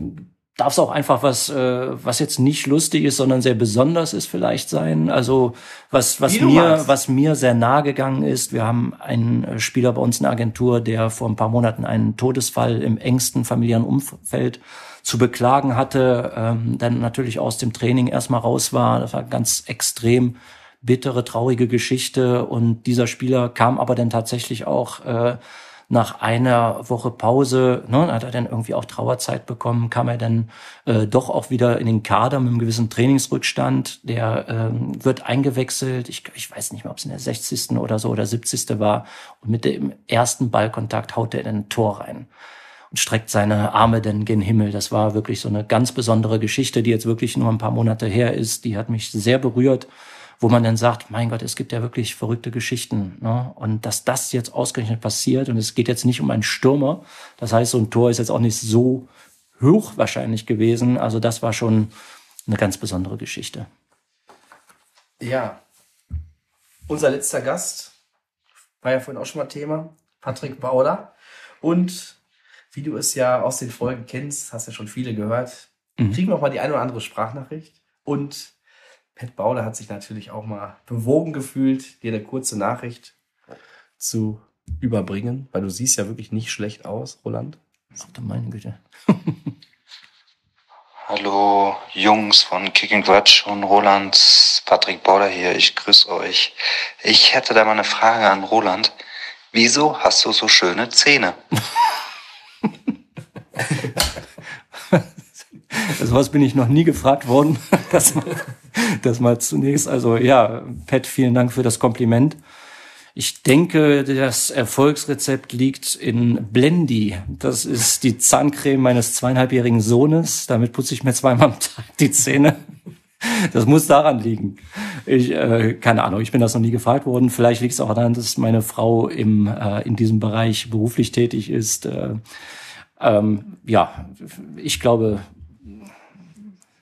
darf es auch einfach was, äh, was jetzt nicht lustig ist, sondern sehr besonders ist vielleicht sein. Also was, was mir, was mir sehr nahe gegangen ist, wir haben einen äh, Spieler bei uns in der Agentur, der vor ein paar Monaten einen Todesfall im engsten familiären Umfeld zu beklagen hatte, ähm, dann natürlich aus dem Training erstmal raus war. Das war ganz extrem bittere, traurige Geschichte. Und dieser Spieler kam aber dann tatsächlich auch äh, nach einer Woche Pause, ne, hat er dann irgendwie auch Trauerzeit bekommen, kam er dann äh, doch auch wieder in den Kader mit einem gewissen Trainingsrückstand. Der ähm, wird eingewechselt. Ich, ich weiß nicht mehr, ob es in der 60. oder so oder 70. war. Und mit dem ersten Ballkontakt haut er dann ein Tor rein und streckt seine Arme denn gen Himmel. Das war wirklich so eine ganz besondere Geschichte, die jetzt wirklich nur ein paar Monate her ist. Die hat mich sehr berührt, wo man dann sagt, mein Gott, es gibt ja wirklich verrückte Geschichten. Ne? Und dass das jetzt ausgerechnet passiert und es geht jetzt nicht um einen Stürmer. Das heißt, so ein Tor ist jetzt auch nicht so hoch wahrscheinlich gewesen. Also das war schon eine ganz besondere Geschichte. Ja. Unser letzter Gast war ja vorhin auch schon mal Thema, Patrick Bauder. Und wie du es ja aus den Folgen kennst, hast ja schon viele gehört, mhm. kriegen wir auch mal die eine oder andere Sprachnachricht. Und Pat Bauder hat sich natürlich auch mal bewogen gefühlt, dir eine kurze Nachricht zu überbringen, weil du siehst ja wirklich nicht schlecht aus, Roland. Ach du meine Güte. *laughs* Hallo Jungs von Kicking Quatsch und Roland, Patrick Border hier, ich grüße euch. Ich hätte da mal eine Frage an Roland. Wieso hast du so schöne Zähne? *laughs* *laughs* Also was bin ich noch nie gefragt worden. Das, das mal zunächst. Also ja, Pat, vielen Dank für das Kompliment. Ich denke, das Erfolgsrezept liegt in Blendy. Das ist die Zahncreme meines zweieinhalbjährigen Sohnes. Damit putze ich mir zweimal am Tag die Zähne. *laughs* Das muss daran liegen. Ich, äh, keine Ahnung, ich bin das noch nie gefragt worden. Vielleicht liegt es auch daran, dass meine Frau im, äh, in diesem Bereich beruflich tätig ist. Äh, ähm, ja, ich glaube,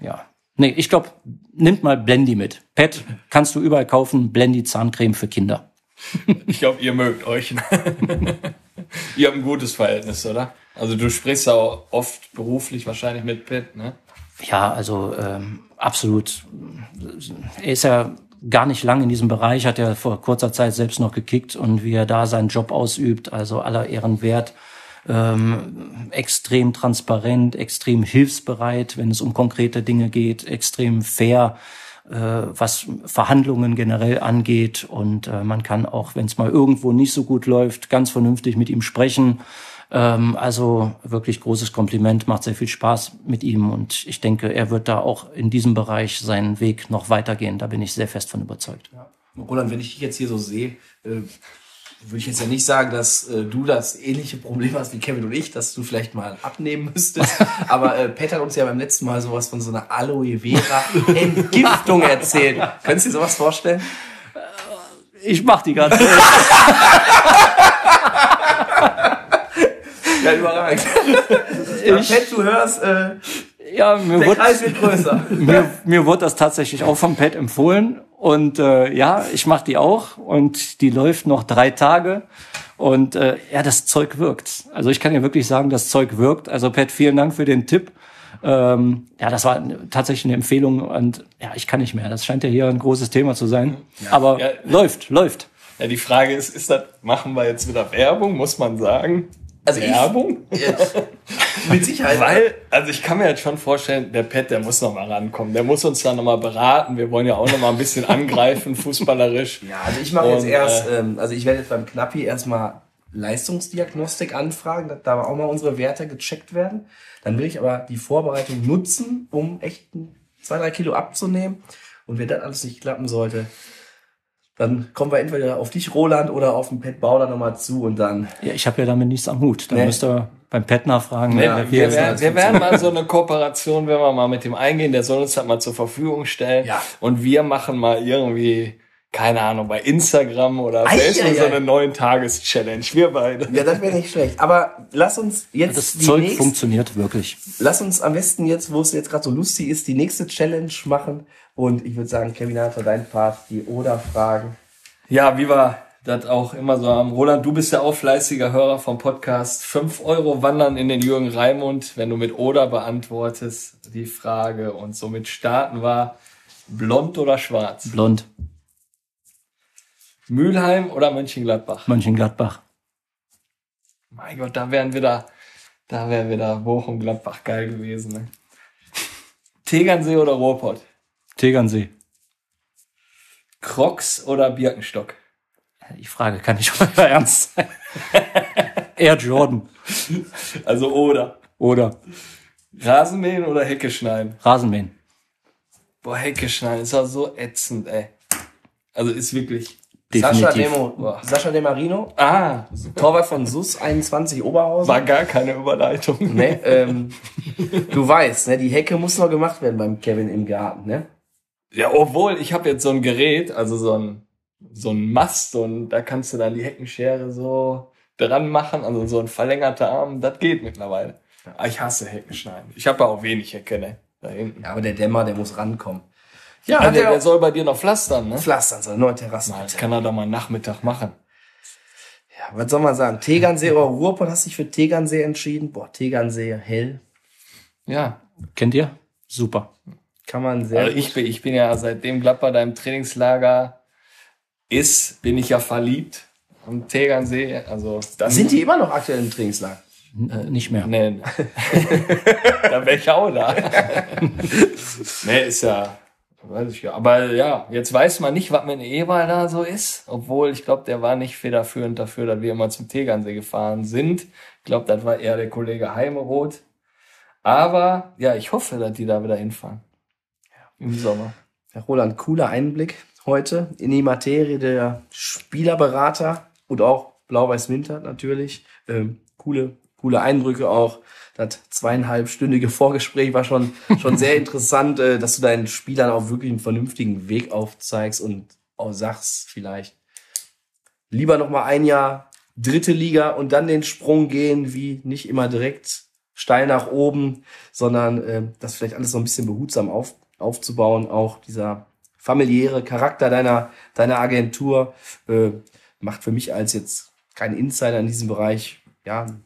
ja. Nee, ich glaube, nimmt mal Blendy mit. Pet, kannst du überall kaufen, Blendy Zahncreme für Kinder. *laughs* Ich glaube, ihr mögt euch. *laughs* ihr habt ein gutes Verhältnis, oder? Also du sprichst ja auch oft beruflich wahrscheinlich mit Pitt, ne? Ja, also ähm, absolut. Er ist ja gar nicht lang in diesem Bereich, hat er vor kurzer Zeit selbst noch gekickt und wie er da seinen Job ausübt, also aller Ehren wert. Ähm, extrem transparent, extrem hilfsbereit, wenn es um konkrete Dinge geht, extrem fair, äh, was Verhandlungen generell angeht. Und äh, man kann auch, wenn es mal irgendwo nicht so gut läuft, ganz vernünftig mit ihm sprechen. Ähm, also wirklich großes Kompliment, macht sehr viel Spaß mit ihm und ich denke, er wird da auch in diesem Bereich seinen Weg noch weitergehen. Da bin ich sehr fest von überzeugt. Ja. Roland, wenn ich dich jetzt hier so sehe, äh, würde ich jetzt ja nicht sagen, dass äh, du das ähnliche Problem hast wie Kevin und ich, dass du vielleicht mal abnehmen müsstest. *laughs* Aber äh, Pat hat uns ja beim letzten Mal sowas von so einer Aloe Vera *laughs* Entgiftung erzählt. Könntest du dir sowas vorstellen? Ich mach die ganze *laughs* Ja, überragend. Ich, Pat, du hörst, äh, ja, mir der wird, Kreis wird größer. mir, mir wurde das tatsächlich auch vom Pet empfohlen. Und äh, ja, ich mache die auch und die läuft noch drei Tage. Und äh, ja, das Zeug wirkt. Also ich kann dir wirklich sagen, das Zeug wirkt. Also Pat, vielen Dank für den Tipp. Ähm, ja, das war tatsächlich eine Empfehlung und ja, ich kann nicht mehr. Das scheint ja hier ein großes Thema zu sein. Aber Ja. läuft, läuft. Ja, die Frage ist, ist das, machen wir jetzt wieder Werbung, muss man sagen? Also ich- Werbung? Mit Sicherheit. Weil, also ich kann mir jetzt schon vorstellen, der Pet, der muss noch mal rankommen. Der muss uns da noch mal beraten. Wir wollen ja auch noch mal ein bisschen *laughs* angreifen, fußballerisch. Ja, also ich mache jetzt erst, äh, ähm, also ich werde jetzt beim Knappi erstmal Leistungsdiagnostik anfragen, da auch mal unsere Werte gecheckt werden. Dann will ich aber die Vorbereitung nutzen, um echt zwei, drei Kilo abzunehmen. Und wenn das alles nicht klappen sollte, dann kommen wir entweder auf dich, Roland, oder auf den Pet Bauder nochmal zu und dann. Ja, ich habe ja damit nichts am Hut. Da Nee. müsst ihr beim Pet nachfragen. Nee, wer wir, werden, das? wir werden mal so eine Kooperation, wenn wir mal mit dem eingehen, der soll uns das mal zur Verfügung stellen. Ja. Und wir machen mal irgendwie, keine Ahnung, bei Instagram oder Ei, Facebook ei, so ei. eine neuen Tages-Challenge. Wir beide. Ja, das wäre nicht schlecht. Aber lass uns jetzt Das die Zeug nächste, funktioniert wirklich. lass uns am besten jetzt, wo es jetzt gerade so lustig ist, die nächste Challenge machen. Und ich würde sagen, Kevin hat dein Part, die Oder-Fragen. Ja, wie wir das auch immer so haben. Roland, du bist ja auch fleißiger Hörer vom Podcast. Fünf Euro wandern in den Jürgen Raimund, wenn du mit Oder beantwortest die Frage. Und somit starten wir. Blond oder schwarz? Blond, Mülheim oder Mönchengladbach? Mönchengladbach. Mein Gott, da wären wieder, da wäre wieder Bochum Gladbach geil gewesen. Ne? Tegernsee oder Ruhrpott? Tegernsee. Crocs oder Birkenstock? Die Frage kann nicht euer Ernst sein. *laughs* Air Jordan Also oder. oder Rasenmähen oder Hecke schneiden? Rasenmähen. Boah, Hecke schneiden ist auch so ätzend, ey. Also ist wirklich. Sascha, Definitiv. Demo, Boah. Sascha De Marino, Ah, Torwart von SUS 21 Oberhausen. war gar keine Überleitung. Ne, ähm, du weißt, ne, die Hecke muss noch gemacht werden beim Kevin im Garten, ne? Ja, obwohl, ich habe jetzt so ein Gerät, also so ein, so ein Mast und da kannst du dann die Heckenschere so dran machen, also so ein verlängerter Arm, das geht mittlerweile. Aber ich hasse Heckenschneiden. Ich habe ja auch wenig Hecke, ne? Da hinten. Ja, aber der Dämmer, der muss rankommen. Ja, Ah, hat der, er der soll bei dir noch pflastern, ne? Pflastern, so eine neue Terrasse. Das kann er doch mal Nachmittag machen. Ja, was soll man sagen? Tegernsee oder Ruhrpott hast dich für Tegernsee entschieden? Boah, Tegernsee, hell. Ja. Kennt ihr? Super. Kann man sehr Also ich bin, ich bin ja seitdem Gladbach da im Trainingslager ist, bin ich ja verliebt. am Tegernsee. Also dann Sind die immer noch aktuell im Trainingslager? N- Nicht mehr. Nee. *laughs* da wäre ich auch da. *laughs* nee, ist ja, weiß ich ja. Aber ja, jetzt weiß man nicht, was mit dem Eber da so ist. Obwohl, ich glaube, der war nicht federführend dafür, dass wir immer zum Tegernsee gefahren sind. Ich glaube, das war eher der Kollege Heimeroth. Aber ja, ich hoffe, dass die da wieder hinfahren. Im Sommer. Herr Roland, cooler Einblick heute in die Materie der Spielerberater und auch Blau-Weiß Winter natürlich. Ähm, coole, coole Eindrücke auch. Das zweieinhalbstündige Vorgespräch war schon, schon sehr *laughs* interessant, äh, dass du deinen Spielern auch wirklich einen vernünftigen Weg aufzeigst und auch sagst vielleicht lieber noch mal ein Jahr dritte Liga und dann den Sprung gehen, wie nicht immer direkt steil nach oben, sondern äh, das vielleicht alles so ein bisschen behutsam auf, aufzubauen. Auch dieser familiäre Charakter deiner, deiner Agentur äh, macht für mich als jetzt kein Insider in diesem Bereich, ja, einen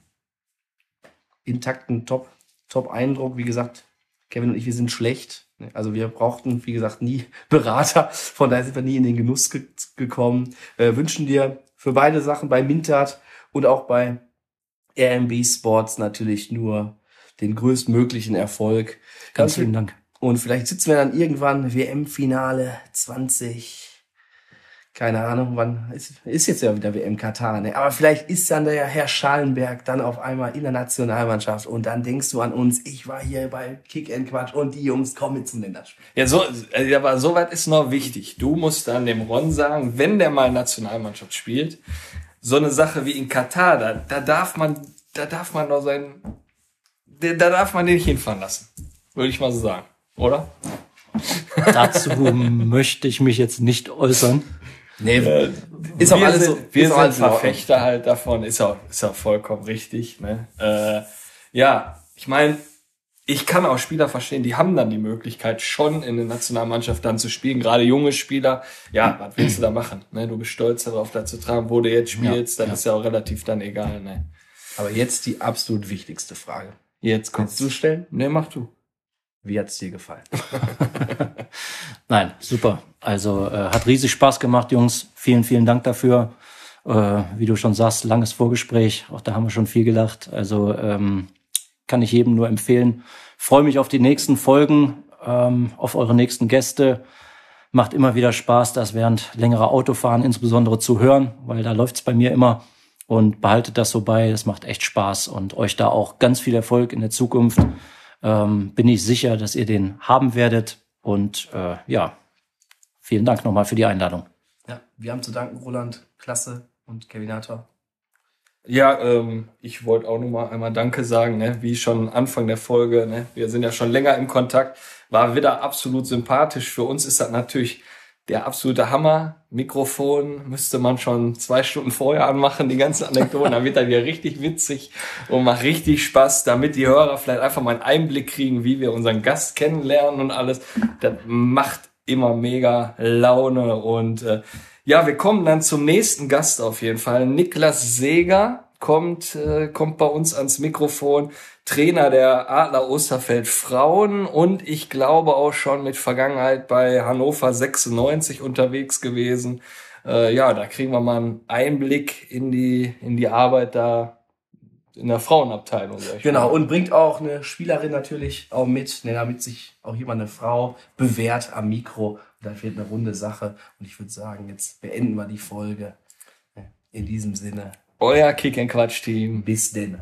intakten Top, Top-Eindruck. Wie gesagt, Kevin und ich, wir sind schlecht. Also wir brauchten, wie gesagt, nie *laughs* Berater. Von daher sind wir nie in den Genuss ge gekommen. Äh, wünschen dir für beide Sachen bei Mintat und auch bei RMB Sports natürlich nur den größtmöglichen Erfolg. Ganz vielen Dank. Und vielleicht sitzen wir dann irgendwann WM-Finale 20. Keine Ahnung, wann ist, ist jetzt ja wieder WM Katar, ne? Aber vielleicht ist dann der Herr Schallenberg dann auf einmal in der Nationalmannschaft und dann denkst du an uns, ich war hier bei Kick and Quatsch und die Jungs kommen zum Länderspiel. Ja, so, also, aber soweit ist noch wichtig. Du musst dann dem Ron sagen, wenn der mal Nationalmannschaft spielt, so eine Sache wie in Katar, da, da darf man, da darf man doch sein, da darf man den nicht hinfahren lassen. Würde ich mal so sagen. Oder? Dazu möchte ich mich jetzt nicht äußern. Nee, ist auch wir alles sind, so. wir sind alles. Verfechter halt davon, ist auch, ist auch vollkommen richtig. Ne? Äh, ja, ich meine, ich kann auch Spieler verstehen, die haben dann die Möglichkeit, schon in der Nationalmannschaft dann zu spielen, gerade junge Spieler. Ja, was willst du da machen? Ne? Du bist stolz darauf, da zu tragen, wo du jetzt spielst, dann ist ja auch relativ dann egal. Ne? Aber jetzt die absolut wichtigste Frage. Jetzt kommst Kannst du stellen? Ne, mach du. Wie hat's dir gefallen? *laughs* Nein, super. Also äh, hat riesig Spaß gemacht, Jungs. Vielen, vielen Dank dafür. Äh, wie du schon sagst, langes Vorgespräch. Auch da haben wir schon viel gelacht. Also ähm, kann ich jedem nur empfehlen. Freue mich auf die nächsten Folgen, ähm, auf eure nächsten Gäste. Macht immer wieder Spaß, das während längerer Autofahren insbesondere zu hören, weil da läuft's bei mir immer. Und behaltet das so bei. Es macht echt Spaß und euch da auch ganz viel Erfolg in der Zukunft. Ähm, bin ich sicher, dass ihr den haben werdet. Und äh, ja, vielen Dank nochmal für die Einladung. Ja, wir haben zu danken, Roland, Klasse und Kevinator. Ja, ähm, ich wollte auch noch mal einmal Danke sagen, ne? wie schon Anfang der Folge. Ne? Wir sind ja schon länger im Kontakt. War wieder absolut sympathisch. Für uns ist das natürlich der absolute Hammer. Mikrofon müsste man schon zwei Stunden vorher anmachen, die ganzen Anekdoten. Dann wird dann wieder richtig witzig und macht richtig Spaß, damit die Hörer vielleicht einfach mal einen Einblick kriegen, wie wir unseren Gast kennenlernen und alles. Das macht immer mega Laune und äh, ja, wir kommen dann zum nächsten Gast auf jeden Fall. Niklas Seger kommt, äh, kommt bei uns ans Mikrofon. Trainer der Adler Osterfeld Frauen und ich glaube auch schon mit Vergangenheit bei Hannover 96 unterwegs gewesen. Äh, ja, da kriegen wir mal einen Einblick in die, in die Arbeit da in der Frauenabteilung. Genau, mal. und bringt auch eine Spielerin natürlich auch mit, ne, damit sich auch jemand eine Frau bewährt am Mikro. Und das wird eine runde Sache. Und ich würde sagen, jetzt beenden wir die Folge. In diesem Sinne, Euer Kick and Quatsch Team. bis denn.